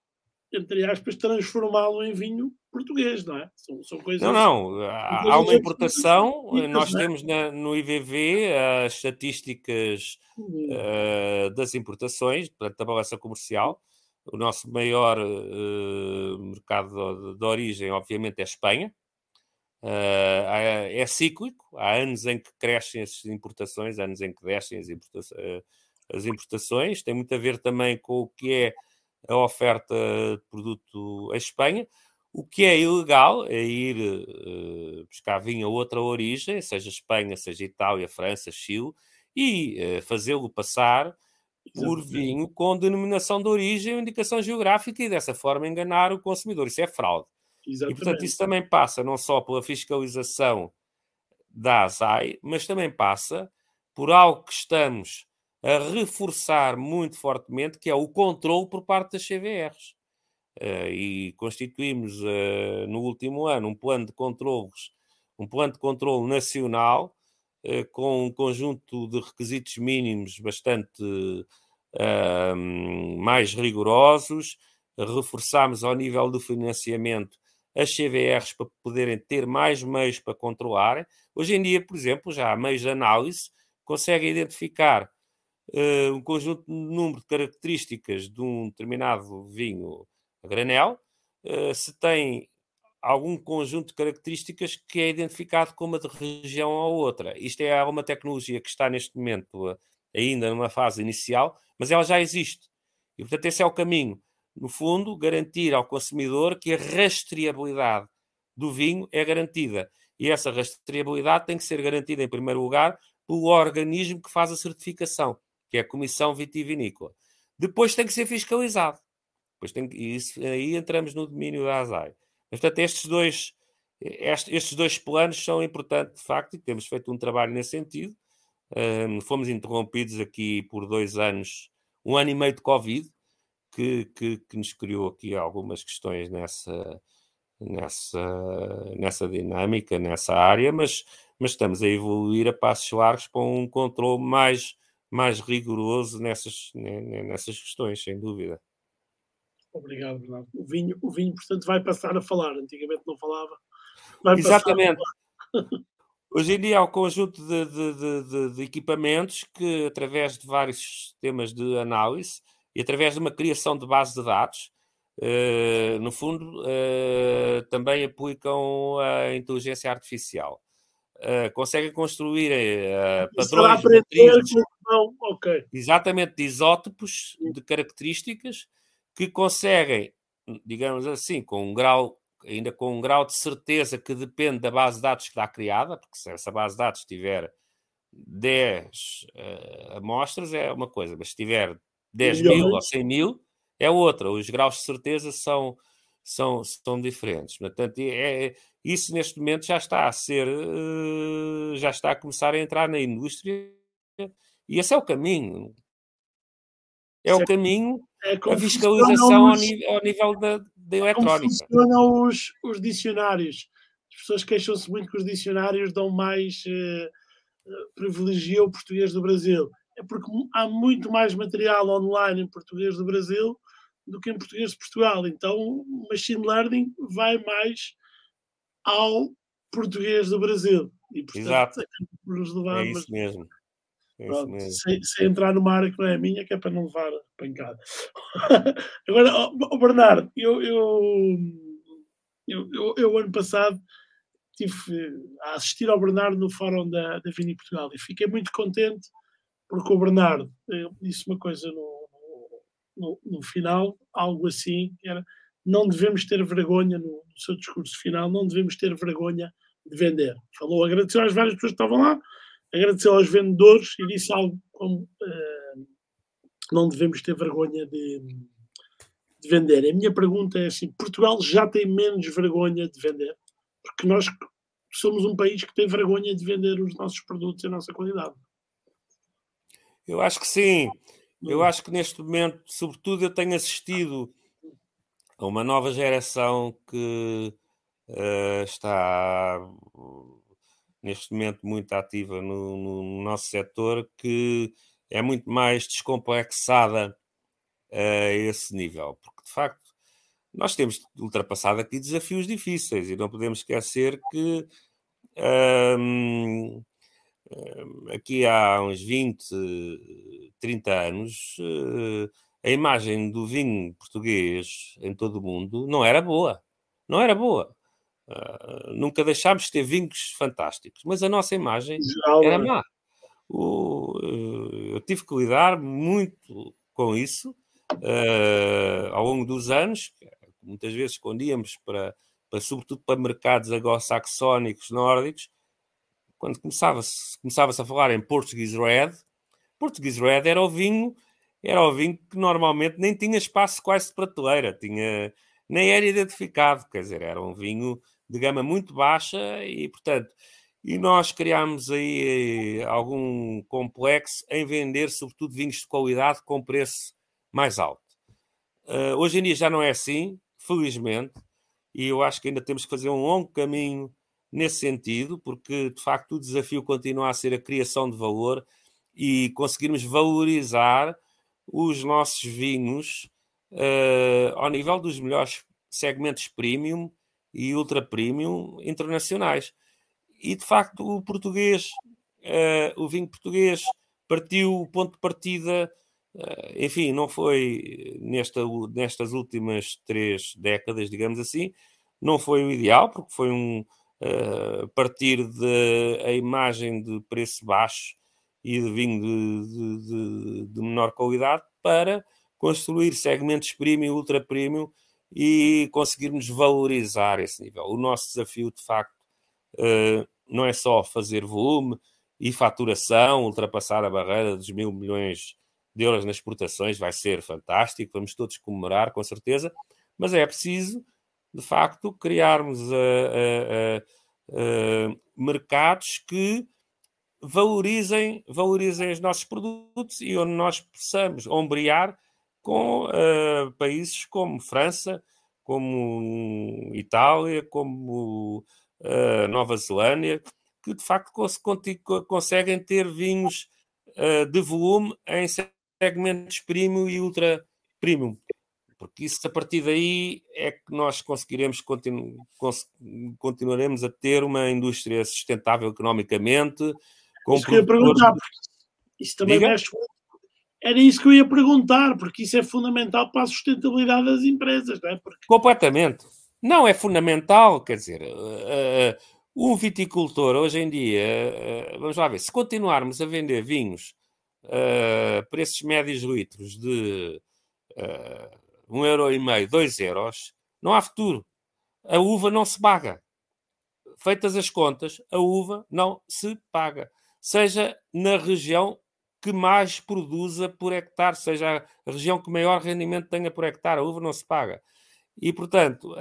entre aspas, transformá-lo em vinho português, não é? São, são coisas. Não, não. Há, há uma importação. Nós é? temos na, no IVV as estatísticas uh, das importações, portanto, da balança comercial. O nosso maior uh, mercado de, de, origem, obviamente, é a Espanha. Uh, é cíclico. Há anos em que crescem as importações, anos em que descem as, importa as importações. Tem muito a ver também com o que é a oferta de produto à Espanha. O que é ilegal é ir uh, buscar vinho a outra origem, seja Espanha, seja Itália, França, Chile, e uh, fazê-lo passar por vinho com denominação de origem ou indicação geográfica e dessa forma enganar o consumidor. Isso é fraude. Exatamente. E, portanto, isso também passa não só pela fiscalização da ASAI, mas também passa por algo que estamos a reforçar muito fortemente, que é o controle por parte das CVRs. Uh, e constituímos uh, no último ano um plano de controles, um plano de controle nacional uh, com um conjunto de requisitos mínimos bastante mais rigorosos. Reforçámos ao nível do financiamento as CVRs para poderem ter mais meios para controlar. Hoje em dia, por exemplo, já há meios de análise conseguem identificar um conjunto de número de características de um determinado vinho a granel, uh, se tem algum conjunto de características que é identificado como de região ou outra. Isto é uma tecnologia que está neste momento uh, ainda numa fase inicial, mas ela já existe. E, portanto, esse é o caminho. No fundo, garantir ao consumidor que a rastreabilidade do vinho é garantida. E essa rastreabilidade tem que ser garantida, em primeiro lugar, pelo organismo que faz a certificação, que é a Comissão Vitivinícola. Depois tem que ser fiscalizado. Pois tem, isso, aí entramos no domínio da ASAI. Portanto, estes dois, estes dois planos são importantes, de facto, e temos feito um trabalho nesse sentido. Um, fomos interrompidos aqui por dois anos, um ano e meio de Covid, que, que, que nos criou aqui algumas questões nessa, nessa, nessa dinâmica, nessa área, mas, mas estamos a evoluir a passos largos para um controle mais, mais rigoroso nessas, nessas questões, sem dúvida. Obrigado, Bernardo. O vinho, o vinho, portanto, vai passar a falar. Antigamente não falava. Exatamente. Hoje em dia há um conjunto de, de, de, de, equipamentos que, através de vários sistemas de análise e através de uma criação de base de dados, uh, no fundo, uh, também aplicam a inteligência artificial. Uh, conseguem construir padrões de não, okay. exatamente de isótopos de características que conseguem, digamos assim, com um grau ainda com um grau de certeza que depende da base de dados que está criada, porque se essa base de dados tiver 10 uh, amostras é uma coisa, mas se tiver 10 mil ou 100 mil é outra. Os graus de certeza são, são, são diferentes. Portanto, é, é, isso neste momento já está a ser, uh, já está a começar a entrar na indústria e esse é o caminho. É o caminho, é a fiscalização os... ao, nível, ao nível da, da eletrónica. Como funcionam os, os dicionários? As pessoas queixam-se muito que os dicionários dão mais. Uh, privilegiam o português do Brasil. É porque há muito mais material online em português do Brasil do que em português de Portugal. Então, o machine learning vai mais ao português do Brasil. E, portanto, Exato. Levar, é isso mas... É Pronto, sem, sem, entrar numa área que não é minha, que é para não levar pancada. Agora, oh, oh, Bernardo, eu, eu, eu, eu, eu, ano passado estive a assistir ao Bernardo no fórum da, da Vini Portugal e fiquei muito contente porque o Bernardo disse uma coisa no, no, no, final, algo assim, que era não devemos ter vergonha no, no seu discurso final, não devemos ter vergonha de vender. Falou, agradeceu às várias pessoas que estavam lá, agradeceu aos vendedores e disse algo como uh, não devemos ter vergonha de, de, vender. A minha pergunta é assim: Portugal já tem menos vergonha de vender? Porque nós somos um país que tem vergonha de vender os nossos produtos e a nossa qualidade. Eu acho que sim. Eu hum. acho que neste momento, sobretudo, eu tenho assistido a uma nova geração que uh, está neste momento muito ativa no, no nosso setor, que é muito mais descomplexada a esse nível, porque de facto nós temos ultrapassado aqui desafios difíceis e não podemos esquecer que hum, hum aqui há uns 20, 30 anos eh, a imagem do vinho português em todo o mundo não era boa. Não era boa. Uh, nunca deixámos de ter vinhos fantásticos, mas a nossa imagem Geral, era é? má. O, uh, eu tive que lidar muito com isso uh, ao longo dos anos. Muitas vezes escondíamos para, para sobretudo para mercados anglo-saxónicos, nórdicos, quando começava-se começava a falar em Portuguese Red, Portuguese Red era o vinho, era o vinho que normalmente nem tinha espaço quase de prateleira, tinha, nem era identificado, quer dizer, era um vinho de gama muito baixa e, portanto, e nós criámos aí eh, algum complexo em vender, sobretudo, vinhos de qualidade com preço mais alto. Uh, hoje em dia já não é assim, felizmente, e eu acho que ainda temos que fazer um longo caminho nesse sentido, porque de facto o desafio continua a ser a criação de valor e conseguirmos valorizar os nossos vinhos uh, ao nível dos melhores segmentos premium e ultra premium internacionais. E de facto, o português, uh, o vinho português, partiu o ponto de partida, uh, enfim, não foi nesta, nestas últimas três décadas, digamos assim, não foi o ideal, porque foi um uh, partir de a imagem de preço baixo e de vinho de, de, de, de menor qualidade para construir segmentos premium ultra premium e conseguirmos valorizar esse nível. O nosso desafio, de facto, eh, não é só fazer volume e faturação, ultrapassar a barreira dos mil milhões de euros nas exportações, vai ser fantástico, vamos todos comemorar, com certeza, mas é preciso de facto, criarmos uh, uh, mercados que valorizem, valorizem os nossos produtos e onde nós possamos ombrear com uh, países como França, como Itália, como uh, Nova Zelândia, que de facto cons conseguem ter vinhos uh, de volume em segmentos premium e ultra premium. Porque isso, a partir daí, é que nós conseguiremos, continu cons continuaremos a ter uma indústria sustentável economicamente. Com isso que eu ia perguntar, isso também mexe era isso que eu ia perguntar, porque isso é fundamental para a sustentabilidade das empresas, não é? Porque... Completamente. Não, é fundamental, quer dizer, uh, um viticultor hoje em dia, uh, vamos lá ver, se continuarmos a vender vinhos uh, preços médios litros de uh, um euro e meio, dois euros, não há futuro. A uva não se paga. Feitas as contas, a uva não se paga. Seja na região que mais produza por hectare, seja a região que maior rendimento tenha por hectare, a uva não se paga. E, portanto,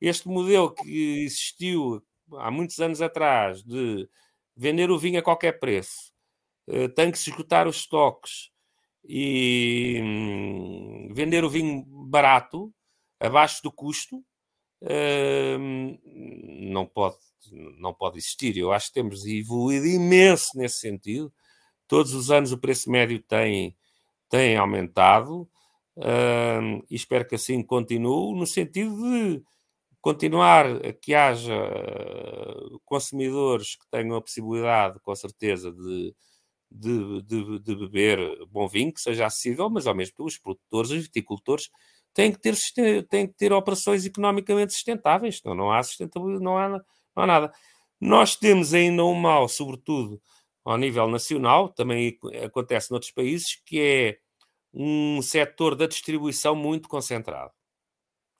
este modelo que existiu há muitos anos atrás de vender o vinho a qualquer preço, eh, tem que se esgotar os estoques e hum, vender o vinho barato, abaixo do custo, não pode não pode existir. Eu acho que temos evoluído imenso nesse sentido. Todos os anos o preço médio tem, tem aumentado uh, e espero que assim continue, no sentido de continuar que haja consumidores que tenham a possibilidade, com certeza, de, de, de, de beber bom vinho, que seja acessível, mas ao mesmo tempo os produtores, os viticultores, têm que ter, têm que ter operações economicamente sustentáveis, senão não há sustentabilidade, não há não há nada. Nós temos ainda um mal, sobretudo ao nível nacional, também acontece noutros países, que é um setor da distribuição muito concentrado.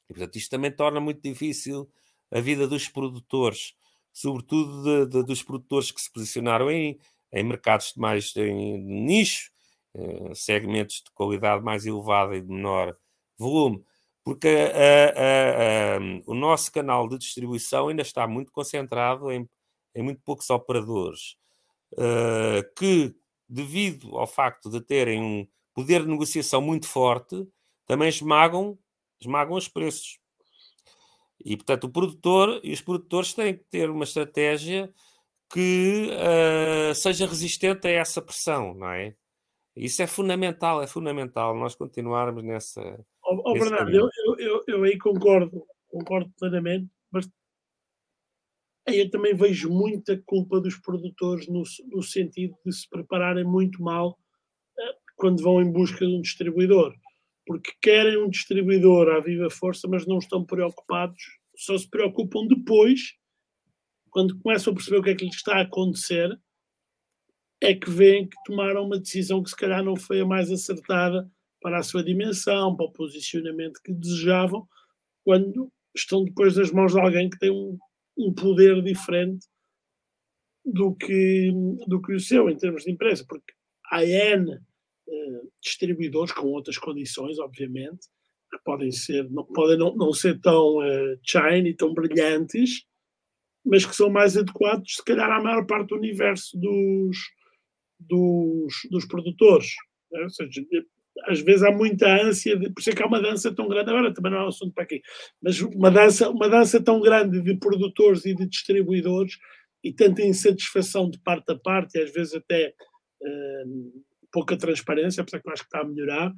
E, portanto, isto também torna muito difícil a vida dos produtores, sobretudo de, de, dos produtores que se posicionaram em, em mercados de mais em nicho, eh, segmentos de qualidade mais elevada e de menor volume porque a, a, o nosso canal de distribuição ainda está muito concentrado em, em muito poucos operadores uh, que, devido ao facto de terem um poder de negociação muito forte, também esmagam, esmagam os preços. E, portanto, o produtor e os produtores têm que ter uma estratégia que uh, seja resistente a essa pressão, não é? Isso é fundamental, é fundamental nós continuarmos nessa, Oh, oh Bernardo, eu, eu, eu, aí concordo, concordo plenamente, mas aí eu também vejo muita culpa dos produtores no, no sentido de se prepararem muito mal uh, quando vão em busca de um distribuidor. Porque querem um distribuidor à viva força, mas não estão preocupados, só se preocupam depois, quando começam a perceber o que é que lhes está a acontecer, é que veem que tomaram uma decisão que se calhar não foi a mais acertada para a sua dimensão, para o posicionamento que desejavam, quando estão depois nas mãos de alguém que tem um, um poder diferente do que, do que o seu em termos de empresa, porque há N uh, distribuidores com outras condições, obviamente, que podem ser, não, podem não, não ser tão uh, shiny, tão brilhantes, mas que são mais adequados, se calhar, à maior parte do universo dos, dos, dos produtores. Né? Ou seja, às vezes há muita ânsia, de, por isso é que há uma dança tão grande, agora também não é um assunto para aqui, mas uma dança, uma dança tão grande de produtores e de distribuidores e tanta insatisfação de parte a parte, e às vezes até um, pouca transparência, apesar que eu acho que está a melhorar,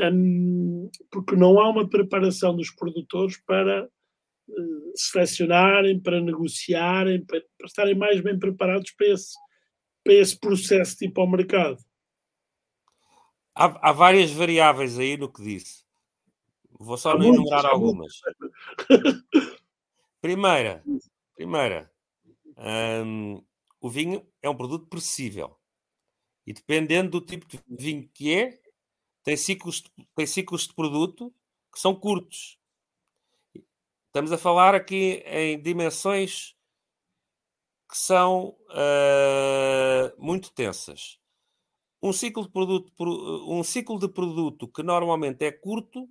um, porque não há uma preparação dos produtores para uh, selecionarem, para negociarem, para, para estarem mais bem preparados para esse, para esse processo tipo ao mercado. Há, há, várias variáveis aí no que disse. Vou só enumerar algumas. Primeira, primeira hum, o vinho é um produto perecível. E dependendo do tipo de vinho que é, tem ciclos, tem ciclos de produto que são curtos. Estamos a falar aqui em dimensões que são uh, muito tensas um ciclo de produto, um ciclo de produto que normalmente é curto,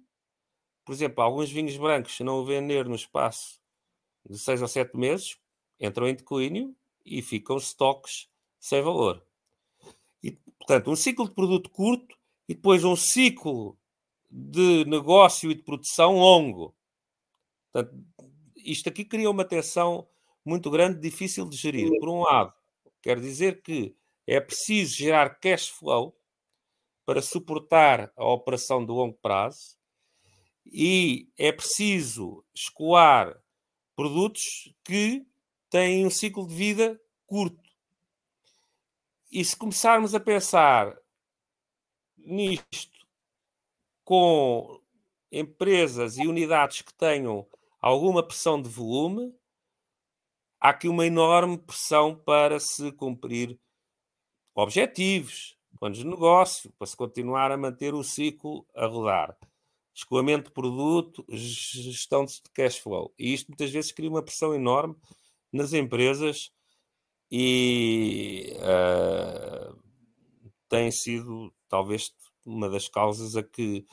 por exemplo, alguns vinhos brancos, se não o vender no espaço de seis ou sete meses, entram em declínio e ficam estoques sem valor. E, portanto, um ciclo de produto curto e depois um ciclo de negócio e de produção longo. Portanto, isto aqui cria uma tensão muito grande, difícil de gerir. Por um lado, quer dizer que é preciso gerar cash flow para suportar a operação de longo prazo e é preciso escoar produtos que têm um ciclo de vida curto. E se começarmos a pensar nisto com empresas e unidades que tenham alguma pressão de volume, há aqui uma enorme pressão para se cumprir objetivos, planos de negócio, para se continuar a manter o ciclo a rodar. Escoamento de produto, gestão de cash flow. E isto muitas vezes cria uma pressão enorme nas empresas e uh, tem sido talvez uma das causas a que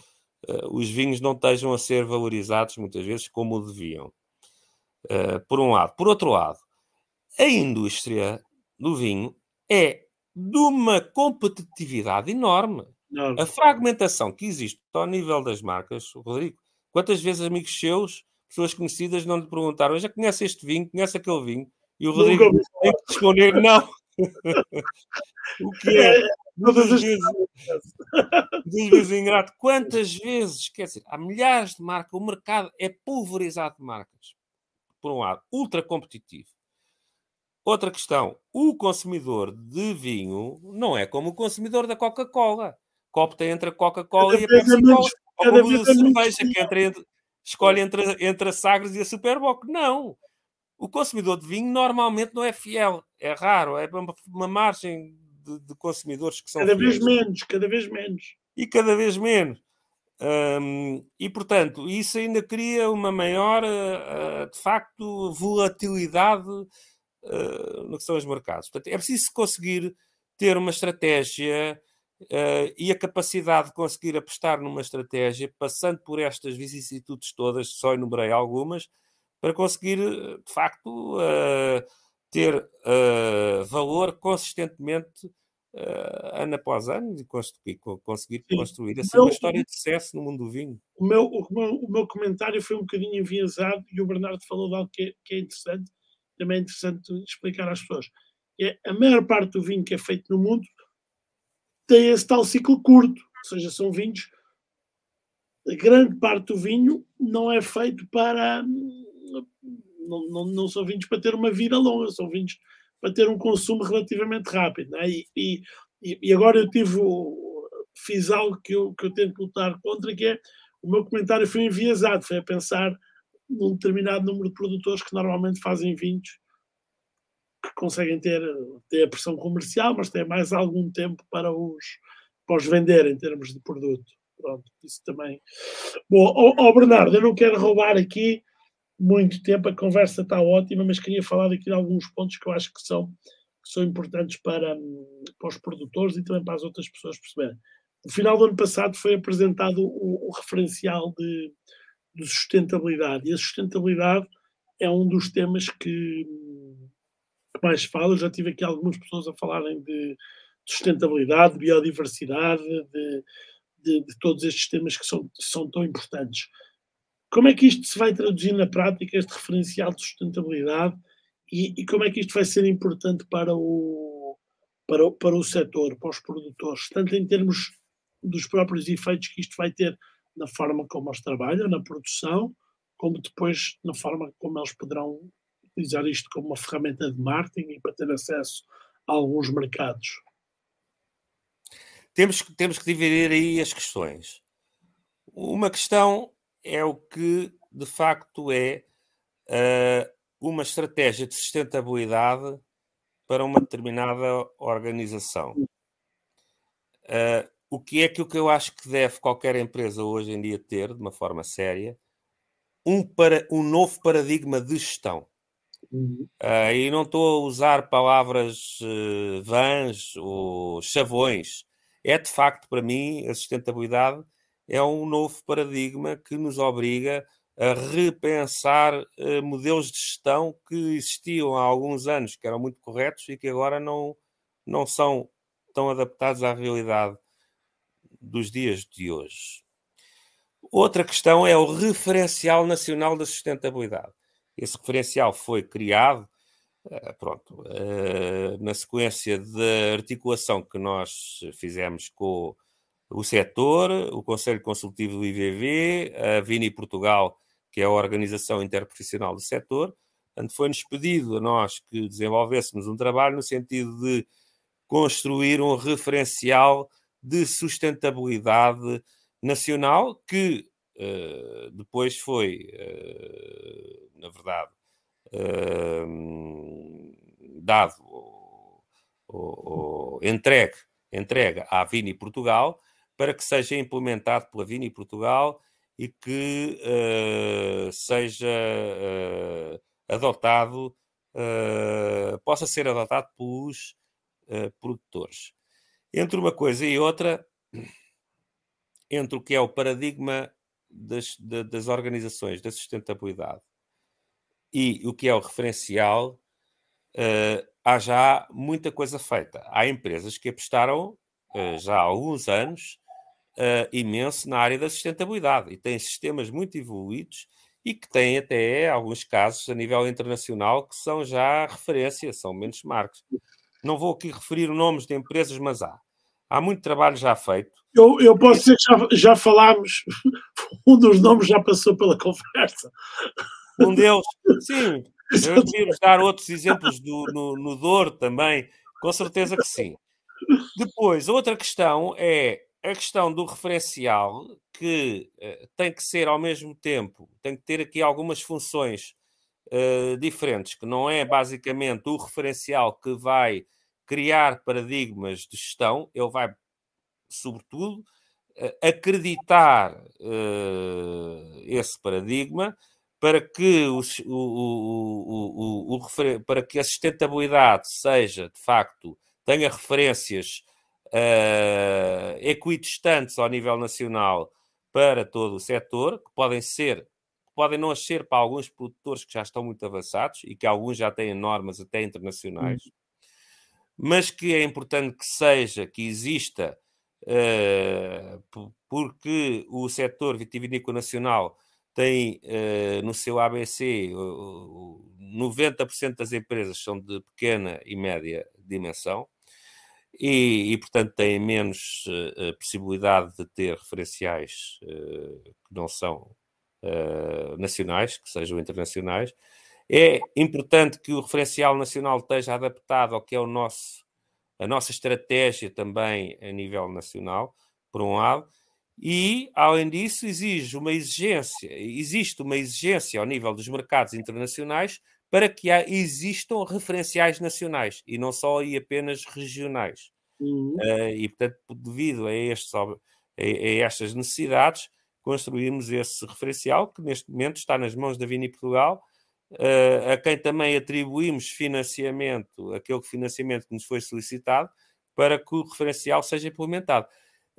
uh, os vinhos não estejam a ser valorizados muitas vezes como deviam. Uh, por um lado. Por outro lado, a indústria do vinho é de uma competitividade enorme. Não. A fragmentação que existe ao nível das marcas, Rodrigo, quantas vezes amigos seus, pessoas conhecidas, não lhe perguntaram, já conhece este vinho, conhece aquele vinho? E o Rodrigo tem que responder, não. o que é? Muitas vezes, muitas vezes ingrato. Quantas vezes, quer dizer, há milhares de marcas, o mercado é pulverizado de marcas. Por um lado, ultra competitivo. Outra questão, o consumidor de vinho não é como o consumidor da Coca-Cola. Copta entre a Coca-Cola e a Pepsi-Cola. Ou como o cerveja, que entre, escolhe entre, entre a Sagres e a Superboc. Não. O consumidor de vinho normalmente não é fiel. É raro. É uma, uma margem de, de, consumidores que são Cada fiéis. vez menos, cada vez menos. E cada vez menos. Um, e, portanto, isso ainda cria uma maior, uh, de facto, volatilidade uh, no que são os mercados. Portanto, é preciso conseguir ter uma estratégia uh, e a capacidade de conseguir apostar numa estratégia, passando por estas vicissitudes todas, só enumerei algumas, para conseguir, de facto, uh, ter valor consistentemente ano após ano e conseguir, conseguir construir assim, uma história de sucesso no mundo do vinho. O meu, o, meu, o meu comentário foi um bocadinho enviesado e o Bernardo falou de algo que é, que é interessante também é interessante explicar às pessoas. É, a maior parte do vinho que é feito no mundo tem esse tal ciclo curto, ou seja, são vinhos. A grande parte do vinho não é feito para. Não, não, não são vinhos para ter uma vida longa, são vinhos para ter um consumo relativamente rápido. É? E, e, e, agora eu tive. Fiz algo que eu, que eu tento lutar contra, que é. O meu comentário foi enviesado, foi a pensar num determinado número de produtores que normalmente fazem vinhos que conseguem ter, ter a pressão comercial, mas têm mais algum tempo para os, para os vender em termos de produto. Pronto, isso também. Bom, ó, ó Bernardo, eu não quero roubar aqui muito tempo, a conversa está ótima, mas queria falar aqui de alguns pontos que eu acho que são, que são importantes para, para os produtores e também para as outras pessoas perceberem. No final do ano passado foi apresentado o, o referencial de, de sustentabilidade. E a sustentabilidade é um dos temas que, que mais fala. Eu já tive aqui algumas pessoas a falarem de sustentabilidade, de biodiversidade, de, de, de todos estes temas que são, são tão importantes. Como é que isto se vai traduzir na prática, este referencial de sustentabilidade, e, e como é que isto vai ser importante para o, para, o, para o setor, para os produtores, tanto em termos dos próprios efeitos que isto vai ter na forma como eles trabalham, na produção, como depois na forma como eles poderão utilizar isto como uma ferramenta de marketing e para ter acesso a alguns mercados. Temos, temos que dividir aí as questões. Uma questão é o que de facto é uh, uma estratégia de sustentabilidade para uma determinada organização. Uh, o que é que o que eu acho que deve qualquer empresa hoje em dia ter, de uma forma séria, um, para, um novo paradigma de gestão. Uhum. Uh, e não estou a usar palavras uh, vãs ou chavões. É de facto, para mim, a sustentabilidade é um novo paradigma que nos obriga a repensar uh, modelos de gestão que existiam há alguns anos, que eram muito corretos e que agora não, não são tão adaptados à realidade dos dias de hoje. Outra questão é o referencial nacional da sustentabilidade. Esse referencial foi criado, uh, pronto, uh, na sequência da articulação que nós fizemos com o setor, o Conselho Consultivo do IVV, a Vini Portugal, que é a organização interprofissional do setor. Portanto, foi-nos pedido a nós que desenvolvêssemos um trabalho no sentido de construir um referencial de sustentabilidade nacional que uh, depois foi, uh, na verdade, uh, dado ou, entregue, entregue à Vini Portugal para que seja implementado pela Vini Portugal e que seja adotado, possa ser adotado pelos produtores. Entre uma coisa e outra, entre o que é o paradigma das, das organizações da sustentabilidade e o que é o referencial, há já muita coisa feita. Há empresas que apostaram já há alguns anos uh, imenso na área da sustentabilidade e tem sistemas muito evoluídos e que têm até alguns casos a nível internacional que são já referência, são menos marcos. Não vou aqui referir nomes de empresas, mas há. Há muito trabalho já feito. Eu, eu posso dizer que já, já falámos, um dos nomes já passou pela conversa. Um deles, sim. Eu dar outros exemplos do, no, no Douro também, com certeza que sim. Depois, outra questão é a questão do referencial, que uh, tem que ser ao mesmo tempo, tem que ter aqui algumas funções uh, diferentes, que não é basicamente o referencial que vai criar paradigmas de gestão, ele vai, sobretudo, uh, acreditar esse paradigma para que, o, o, o, o, para que a sustentabilidade seja, de facto, tenha referências uh, equidistantes ao nível nacional para todo o setor, que podem ser, podem não ser para alguns produtores que já estão muito avançados e que alguns já têm normas até internacionais, uhum. mas que é importante que seja, que exista, uh, porque o setor vitivinícola nacional tem uh, no seu ABC uh, 90% das empresas são de pequena e média dimensão e, e portanto, têm menos uh, possibilidade de ter referenciais uh, que não são uh, nacionais, que sejam internacionais. É importante que o referencial nacional esteja adaptado ao que é o nosso, a nossa estratégia também a nível nacional, por um lado, e, além disso, exige uma exigência, existe uma exigência ao nível dos mercados internacionais para que há, existam referenciais nacionais e não só e apenas regionais. Uhum. Uh, e, portanto, devido a, estes, a, a, estas necessidades, construímos esse referencial que neste momento está nas mãos da Vini Portugal, uh, a quem também atribuímos financiamento, aquele financiamento que nos foi solicitado, para que o referencial seja implementado.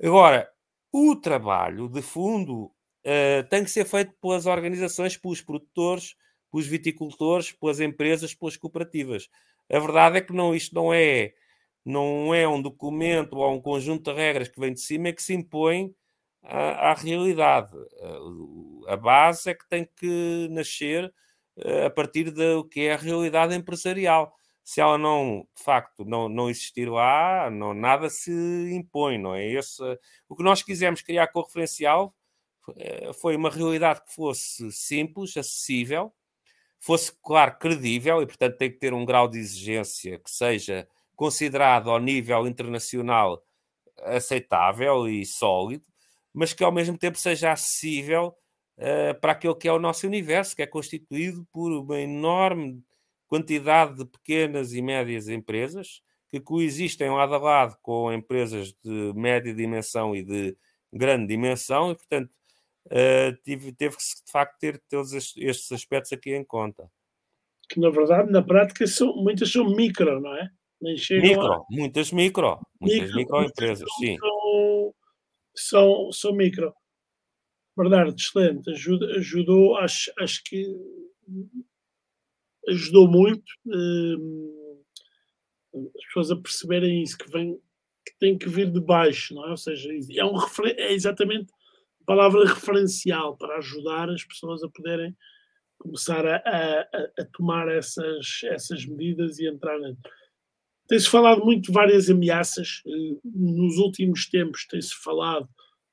Agora, o trabalho de fundo uh, tem que ser feito pelas organizações, pelos produtores, pelos viticultores, pelas empresas, pelas cooperativas. A verdade é que não, isto não é, não é um documento ou um conjunto de regras que vem de cima é que se impõe à, realidade. A base é que tem que nascer eh, a partir do que é a realidade empresarial. Se ela não, de facto, não, não existir lá, não, nada se impõe, não é? Esse, o que nós quisemos criar com o referencial eh, foi uma realidade que fosse simples, acessível, fosse, claro, credível e, portanto, tem que ter um grau de exigência que seja considerado ao nível internacional aceitável e sólido, mas que ao mesmo tempo seja acessível uh, para aquele que é o nosso universo, que é constituído por uma enorme quantidade de pequenas e médias empresas que coexistem lado a lado com empresas de média dimensão e de grande dimensão, e portanto uh, tive, teve que de facto ter todos estes aspectos aqui em conta. Que na verdade, na prática, são, muitas são micro, não é? micro, a... muitas micro, muitas micro, microempresas, sim. São, são, são micro. Bernardo, excelente, ajuda, ajudou, acho, acho que ajudou muito uh, as pessoas a perceberem isso, que, vem, que tem que vir de baixo, não é? Ou seja, é, um, é exatamente a palavra referencial para ajudar as pessoas a poderem começar a, a, a tomar essas, essas medidas e entrar dentro. Tem-se falado muito de várias ameaças. Eh, nos últimos tempos tem-se falado,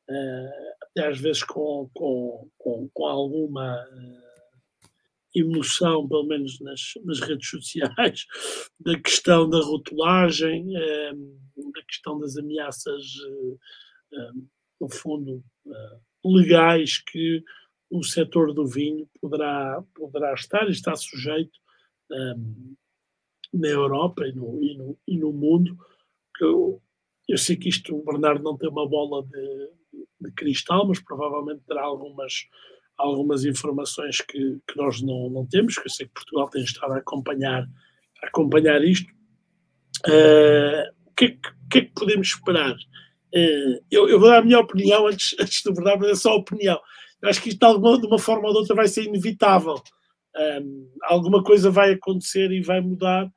eh, até às vezes com, com, com, com alguma eh, emoção, pelo menos nas, nas, redes sociais, da questão da rotulagem, da questão das ameaças, no fundo, legais que o setor do vinho poderá, poderá estar e está sujeito na Europa e no, e no, e no mundo. Eu, eu, sei que isto, o Bernardo não tem uma bola de, de cristal, mas provavelmente terá algumas, algumas informações que, que nós não, não temos, que eu sei que Portugal tem estado a acompanhar, a acompanhar isto. Uh, o que, é que, é que podemos esperar? Uh, eu, eu, vou dar a minha opinião antes, antes do Bernardo, mas é só opinião. Eu acho que isto de, alguma, de uma forma ou de outra vai ser inevitável. Um, alguma coisa vai acontecer e vai mudar,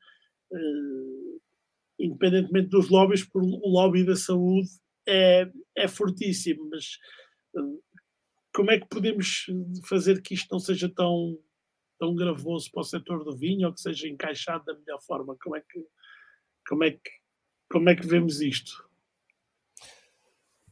independentemente dos lobbies, porque o lobby da saúde é, é fortíssimo, mas uh, como é que podemos fazer que isto não seja tão, tão gravoso para o setor do vinho ou que seja encaixado da melhor forma? Como é que, como é que, como é que vemos isto?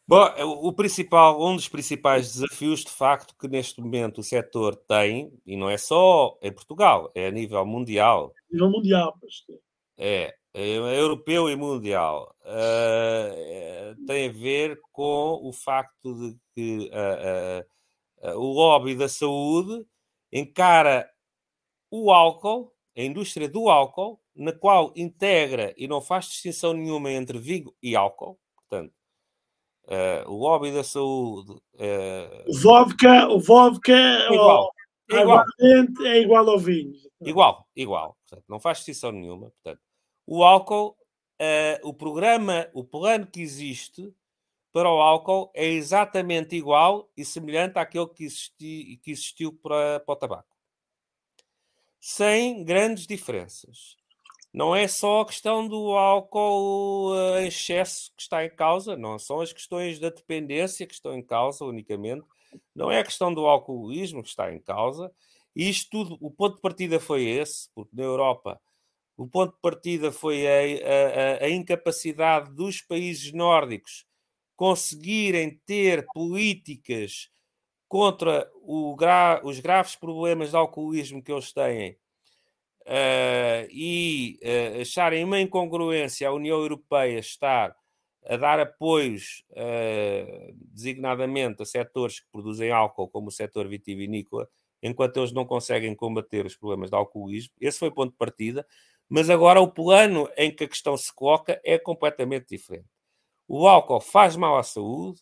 Bom, o principal, um dos principais desafios, de facto, que neste momento o setor tem, e não é só em Portugal, é a nível mundial. A nível mundial, pastor. É, é europeu e mundial. Uh, tem a ver com o facto de que uh, uh, o lobby da saúde encara o álcool, a indústria do álcool, na qual integra e não faz distinção nenhuma entre vinho e álcool, portanto, o lobby da saúde. O vodka, o vodka é igual. É igual. é igual ao vinho. Igual, igual. Portanto, não faz distinção nenhuma. Portanto, o álcool, uh, o programa, o plano que existe para o álcool é exatamente igual e semelhante àquele que, existi, que existiu para, para o tabaco. Sem grandes diferenças não é só a questão do álcool uh, em excesso que está em causa, não são as questões da dependência que estão em causa unicamente, não é a questão do alcoolismo que está em causa. Isto tudo, o ponto de partida foi esse, porque na Europa o ponto de partida foi a, a, a incapacidade dos países nórdicos conseguirem ter políticas contra gra os graves problemas de alcoolismo que eles têm uh, e uh, acharem uma incongruência a União Europeia estar a dar apoios, uh, designadamente a setores que produzem álcool, como o setor vitivinícola, enquanto eles não conseguem combater os problemas de alcoolismo. Esse foi o ponto de partida. Mas agora o plano em que a questão se coloca é completamente diferente. O álcool faz mal à saúde,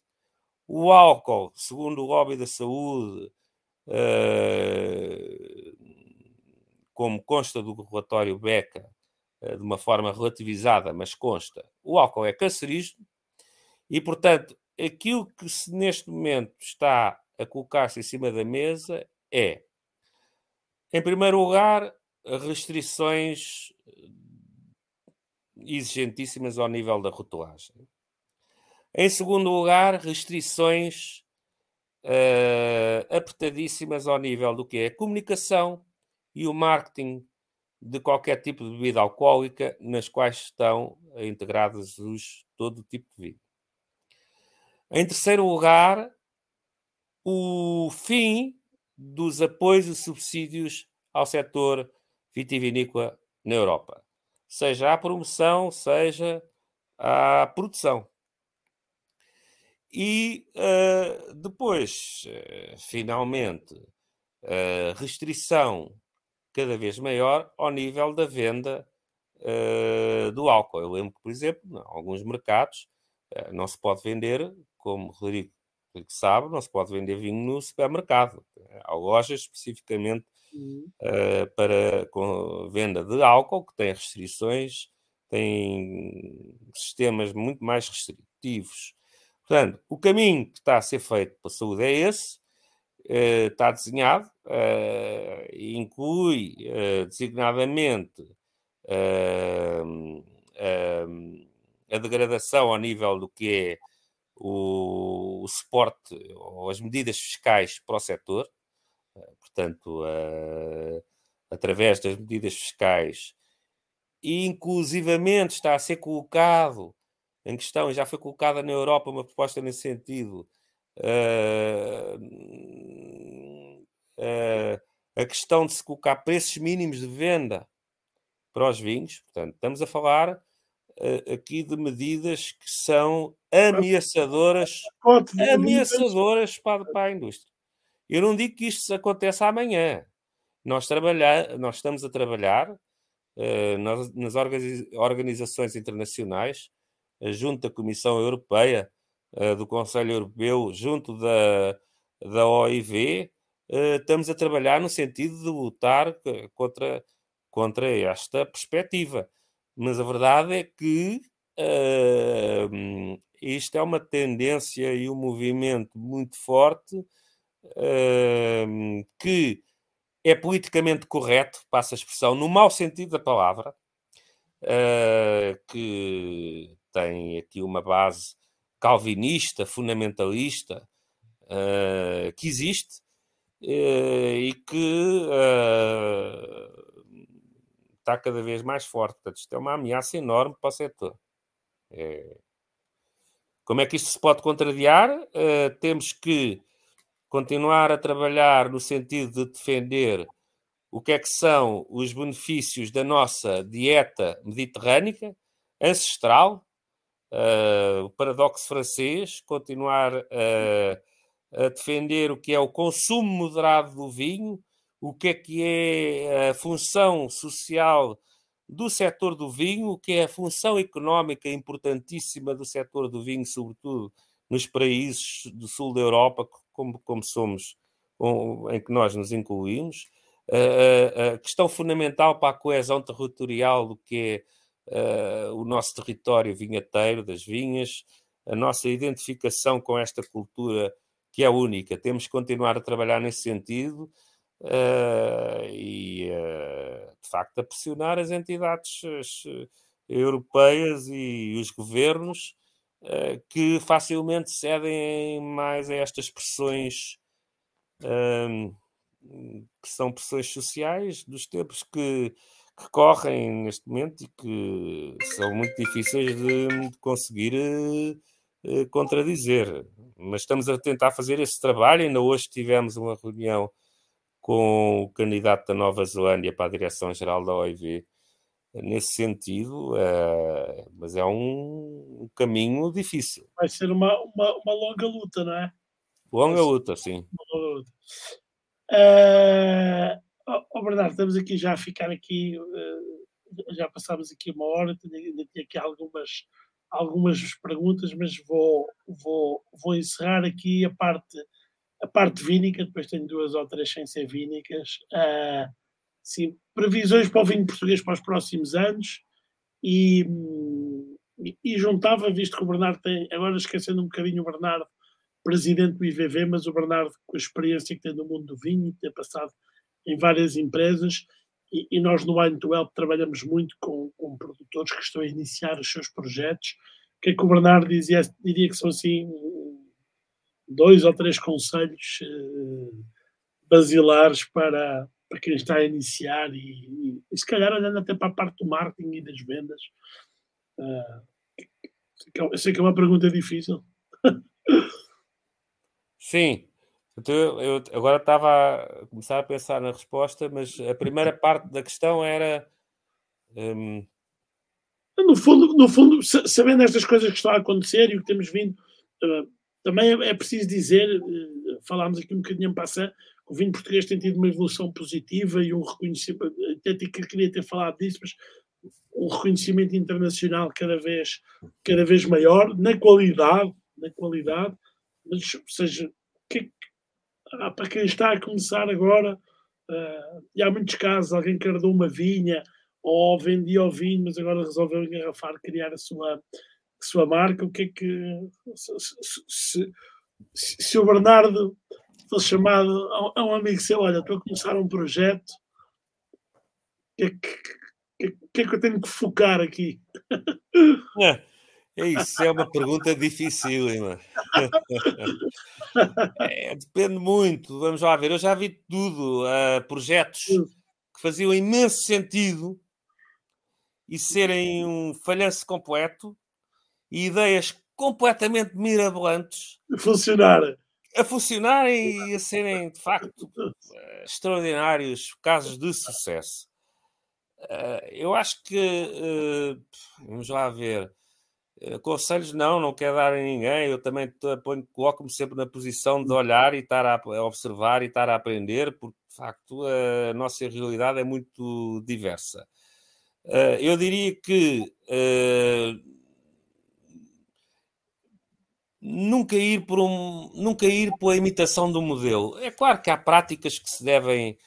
o álcool, segundo o lobby da saúde, uh, como consta do relatório Beca, eh, de uma forma relativizada, mas consta, o álcool é cancerígeno e, portanto, aquilo que se neste momento está a colocar-se em cima da mesa é, em primeiro lugar, restrições eh, exigentíssimas ao nível da rotulagem. Em segundo lugar, restrições uh, apertadíssimas ao nível do que é a comunicação, e o marketing de qualquer tipo de bebida alcoólica nas quais estão integrados os, todo tipo de vinho. Em terceiro lugar, o fim dos apoios e subsídios ao setor vitivinícola na Europa, seja à promoção, seja à produção. E uh, depois, uh, finalmente, uh, restrição cada vez maior ao nível da venda do álcool. Eu lembro que, por exemplo, em alguns mercados não se pode vender, como o Rodrigo sabe, não se pode vender vinho no supermercado. Há lojas especificamente uh, para com venda de álcool que têm restrições, têm sistemas muito mais restritivos. Portanto, o caminho que está a ser feito para a saúde é esse, uh, está desenhado, uh, inclui designadamente a degradação ao nível do que é o, o suporte ou as medidas fiscais para o setor, portanto, através das medidas fiscais, inclusivamente está a ser colocado em questão, e já foi colocada na Europa uma proposta nesse sentido, uh, uh, a questão de se colocar preços mínimos de venda para os vinhos. Portanto, estamos a falar uh, aqui de medidas que são ameaçadoras, ameaçadoras para, para a indústria. Eu não digo que isto aconteça amanhã. Nós, trabalhar, nós estamos a trabalhar uh, nas, nas organizações internacionais junto da Comissão Europeia, eh, do Conselho Europeu, junto da, da OIV, eh, estamos a trabalhar no sentido de lutar contra, contra esta perspectiva. Mas a verdade é que uh, isto é uma tendência e um movimento muito forte que é politicamente correto, passa a expressão, no mau sentido da palavra, uh, que tem aqui uma base calvinista, fundamentalista, uh, que existe uh, e que está cada vez mais forte. Portanto, isto é uma ameaça enorme para o setor. É... Como é que isto se pode contrariar? temos que continuar a trabalhar no sentido de defender o que é que são os benefícios da nossa dieta mediterrânica, ancestral, uh, o paradoxo francês, continuar a defender o que é o consumo moderado do vinho, o que é que é a função social do setor do vinho, o que é a função económica importantíssima do setor do vinho, sobretudo nos países do sul da Europa, como, como somos, em que nós nos incluímos, a, a questão fundamental para a coesão territorial do que é uh, o nosso território vinhateiro, das vinhas, a nossa identificação com esta cultura que é única. Temos que continuar a trabalhar nesse sentido uh, e, uh, de facto, a pressionar as entidades as, europeias e os governos que facilmente cedem mais a estas pressões que são pressões sociais dos tempos que que correm neste momento e que são muito difíceis de, de conseguir uh, contradizer. Mas estamos a tentar fazer esse trabalho. Ainda hoje tivemos uma reunião com o candidato da Nova Zelândia para a direção-geral da OIV nesse sentido, uh, mas é um, caminho difícil. Vai ser uma, uma, uma longa luta, não é? Longa luta, sim. Longa luta. Uh, oh, Bernardo, estamos aqui já a ficar aqui, uh, já passámos aqui uma hora, ainda tinha aqui algumas, algumas perguntas, mas vou, vou, vou encerrar aqui a parte, a parte vínica, depois tenho duas ou três sem ser vínicas. Uh, sim, previsões para o vinho português para os próximos anos e, e, juntava, visto que o Bernardo tem, agora esquecendo um bocadinho o Bernardo, presidente do IVV, mas o Bernardo com a experiência que tem no mundo do vinho, ter passado em várias empresas e, e nós no Wine to Help trabalhamos muito com, com, produtores que estão a iniciar os seus projetos. Que é que o Bernardo dizia? Diria que são assim dois ou três conselhos uh, basilares para, para quem está a iniciar e, e, se calhar olhando até para a parte do marketing e das vendas. Uh, eu sei que é uma pergunta difícil. Sim, então, eu agora estava a começar a pensar na resposta, mas a primeira parte da questão era. Um... No, fundo, no fundo, sabendo estas coisas que estão a acontecer e o que temos vindo, uh, também é, é, preciso dizer, uh, falámos aqui um bocadinho em passar, o vinho português tem tido uma evolução positiva e um reconhecimento, até queria ter falado disso, mas um reconhecimento internacional cada vez, cada vez maior, na qualidade, na qualidade, mas, ou seja, que, ah, para quem está a começar agora, uh, e há muitos casos, alguém que herdou uma vinha ou vendia o vinho, mas agora resolveu engarrafar, criar a sua, a sua marca. O que é que. Se, se, se, se o Bernardo estou chamado a, um amigo seu, olha, estou a começar um projeto, o que, é que, que, que, é que eu tenho que focar aqui? É, é isso, é uma pergunta dificílima. É, depende muito, vamos lá ver. Eu já vi tudo, uh, projetos que faziam imenso sentido e serem um falhanço completo e ideias completamente mirabolantes funcionar. A funcionarem e a serem de facto eh, extraordinários casos de sucesso. Eh, eu acho que eh, vamos lá ver. Conselhos não, não quero dar a ninguém. Eu também coloco-me sempre na posição de olhar e estar a observar e estar a aprender, porque de facto a nossa realidade é muito diversa. Eu diria que nunca ir por um, nunca ir pela imitação do modelo. É claro que há práticas que se devem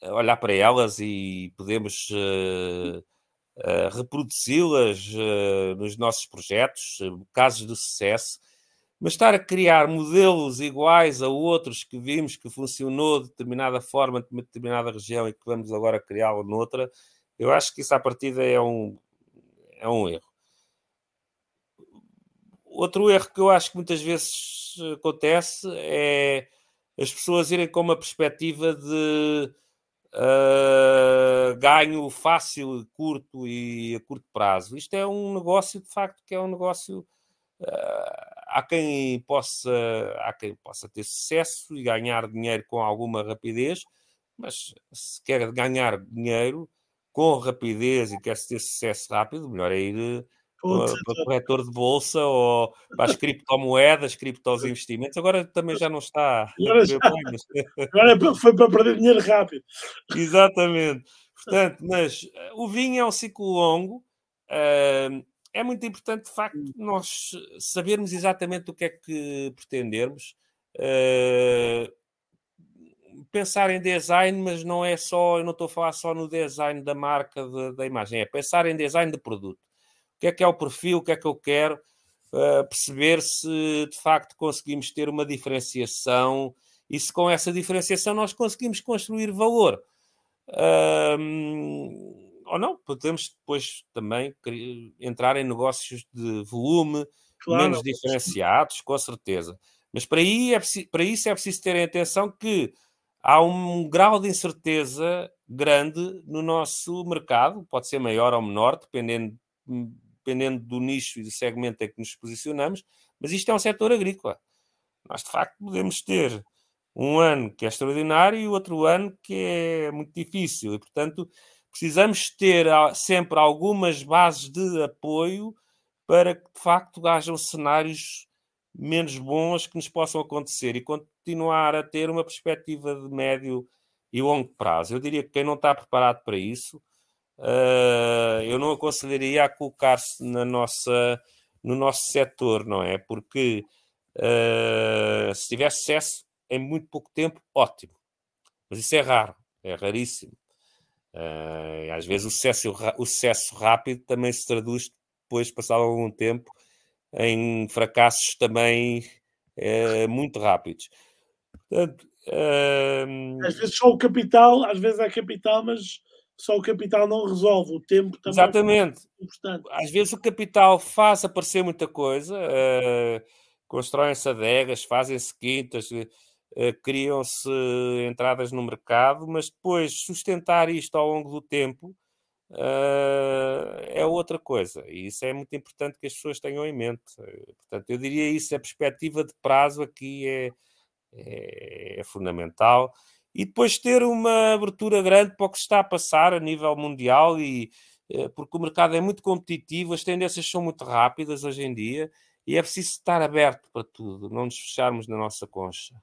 eh, olhar para elas e podemos uh, uh, reproduzi-las uh, nos nossos projetos, casos de sucesso, mas estar a criar modelos iguais a outros que vimos que funcionou de determinada forma, de determinada região e que vamos agora criá-lo noutra, eu acho que isso à partida é um, é um erro. Outro erro que eu acho que muitas vezes acontece é as pessoas irem com uma perspectiva de uh, ganho fácil, curto e a curto prazo. Isto é um negócio, de facto, que é um negócio. Uh, há quem possa há quem possa ter sucesso e ganhar dinheiro com alguma rapidez, mas se quer ganhar dinheiro com rapidez e quer ter sucesso rápido, melhor é ir para, corretor de bolsa ou para as criptomoedas, criptos investimentos. Agora também já não está. Agora, já. Agora é foi para perder dinheiro rápido. Exatamente. Portanto, mas eh, o vinho é um ciclo longo. Uh, é muito importante, de facto, nós sabermos exatamente o que é que pretendermos. Uh, pensar em design, mas não é só, eu não estou a falar só no design da marca, de, da imagem, é pensar em design de produto o que é que é o perfil, o que é que eu quero, uh, perceber se de facto conseguimos ter uma diferenciação e se com essa diferenciação nós conseguimos construir valor. Uh, ou não, podemos depois também entrar em negócios de volume claro. menos diferenciados, com certeza. Mas para, aí é para isso é preciso terem atenção que há um grau de incerteza grande no nosso mercado, pode ser maior ou menor, dependendo dependendo do nicho e do segmento em que nos posicionamos, mas isto é um setor agrícola. Nós, de facto, podemos ter um ano que é extraordinário e outro ano que é muito difícil. E, portanto, precisamos ter sempre algumas bases de apoio para que, de facto, hajam cenários menos bons que nos possam acontecer e continuar a ter uma perspectiva de médio e longo prazo. Eu diria que quem não está preparado para isso uh, eu não aconselharia a colocar-se na nossa, no nosso setor, não é? Porque uh, se tiver sucesso em muito pouco tempo, ótimo. Mas isso é raro, é raríssimo. Uh, às vezes o sucesso, o sucesso rápido também se traduz depois, passado algum tempo, em fracassos também uh, muito rápidos. Portanto, uh... Às vezes só o capital, às vezes é capital, mas só o capital não resolve, o tempo também Exatamente. é importante. Às vezes o capital faz aparecer muita coisa, uh, constroem-se adegas, fazem-se quintas, uh, criam-se entradas no mercado, mas depois sustentar isto ao longo do tempo uh, é outra coisa. E isso é muito importante que as pessoas tenham em mente. Portanto, eu diria isso, a perspectiva de prazo aqui é, é, é fundamental e depois ter uma abertura grande para o que se está a passar a nível mundial e eh, porque o mercado é muito competitivo, as tendências são muito rápidas hoje em dia e é preciso estar aberto para tudo, não nos fecharmos na nossa concha.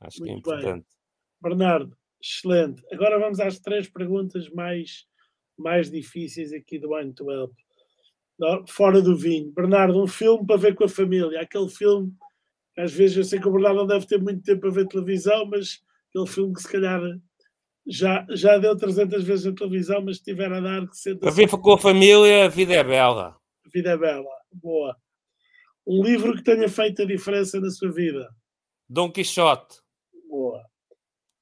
Acho muito que é importante. Bem. Bernardo, excelente. Agora vamos às três perguntas mais, mais difíceis aqui do One to Help. Fora do vinho. Bernardo, um filme para ver com a família. Aquele filme, às vezes eu sei que o Bernardo não deve ter muito tempo a ver televisão, mas aquele filme que se calhar já, já deu 300 vezes na televisão, mas se tiver a dar que senta A ver com a família, a vida é bela. A vida é bela, boa. Um livro que tenha feito a diferença na sua vida. Dom Quixote.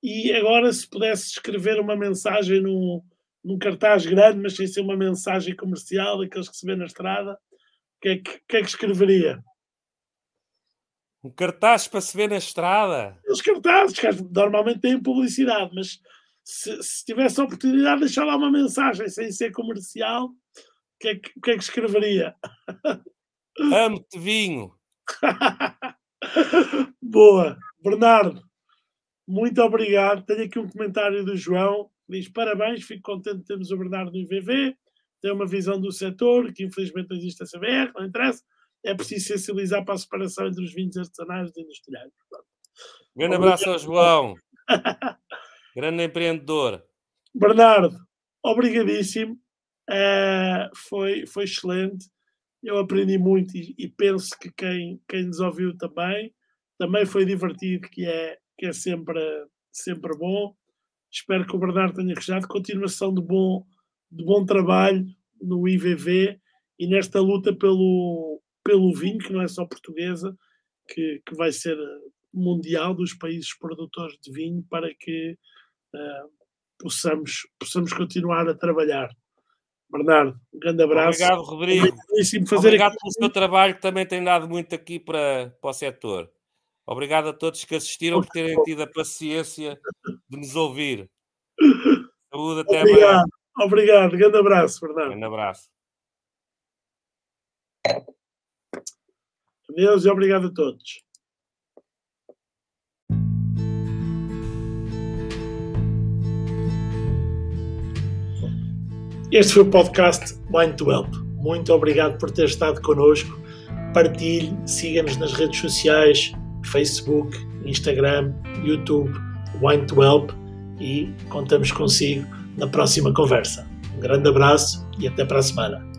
E agora, se pudesse escrever uma mensagem num, num cartaz grande, mas sem ser uma mensagem comercial, daqueles que se vê na estrada, o que, é que, que, é que escreveria? Um cartaz para se ver na estrada? Os cartazes, que normalmente têm publicidade, mas se, se tivesse a oportunidade de deixar lá uma mensagem sem ser comercial, o que, é que, que, é que escreveria? Amo-te vinho. Boa. Bernardo, muito obrigado. Tenho aqui um comentário do João. Diz parabéns, fico contente de termos o Bernardo no IVV. Tem uma visão do setor, que infelizmente não existe a CBR, não interessa. É preciso sensibilizar para a separação entre os vinhos artesanais e industriais. Grande abraço ao João. Grande empreendedor. Bernardo, obrigadíssimo. Uh, foi, foi excelente. Eu aprendi muito e, e, penso que quem, quem nos ouviu também. Também foi divertido, que é, que é sempre, sempre bom. Espero que o Bernardo tenha gostado. Continuação de bom, de bom trabalho no IVV e nesta luta pelo, pelo vinho, que não é só portuguesa, que, que vai ser mundial dos países produtores de vinho, para que uh, possamos, possamos continuar a trabalhar. Bernardo, um grande abraço. Obrigado, Rodrigo. Obrigado aqui... pelo seu trabalho, que também tem dado muito aqui para, para o setor. Obrigado a todos que assistiram por terem tido a paciência de nos ouvir. Saúde, até Obrigado. breve. Obrigado, grande abraço, Bernardo. Grande abraço. Adeus e obrigado a todos. Este foi o podcast Mind to Help. Muito obrigado por ter estado connosco. Partilhe, siga-nos nas redes sociais, Facebook, Instagram, YouTube, Wine to Help e contamos consigo na próxima conversa. Um grande abraço e até para a semana.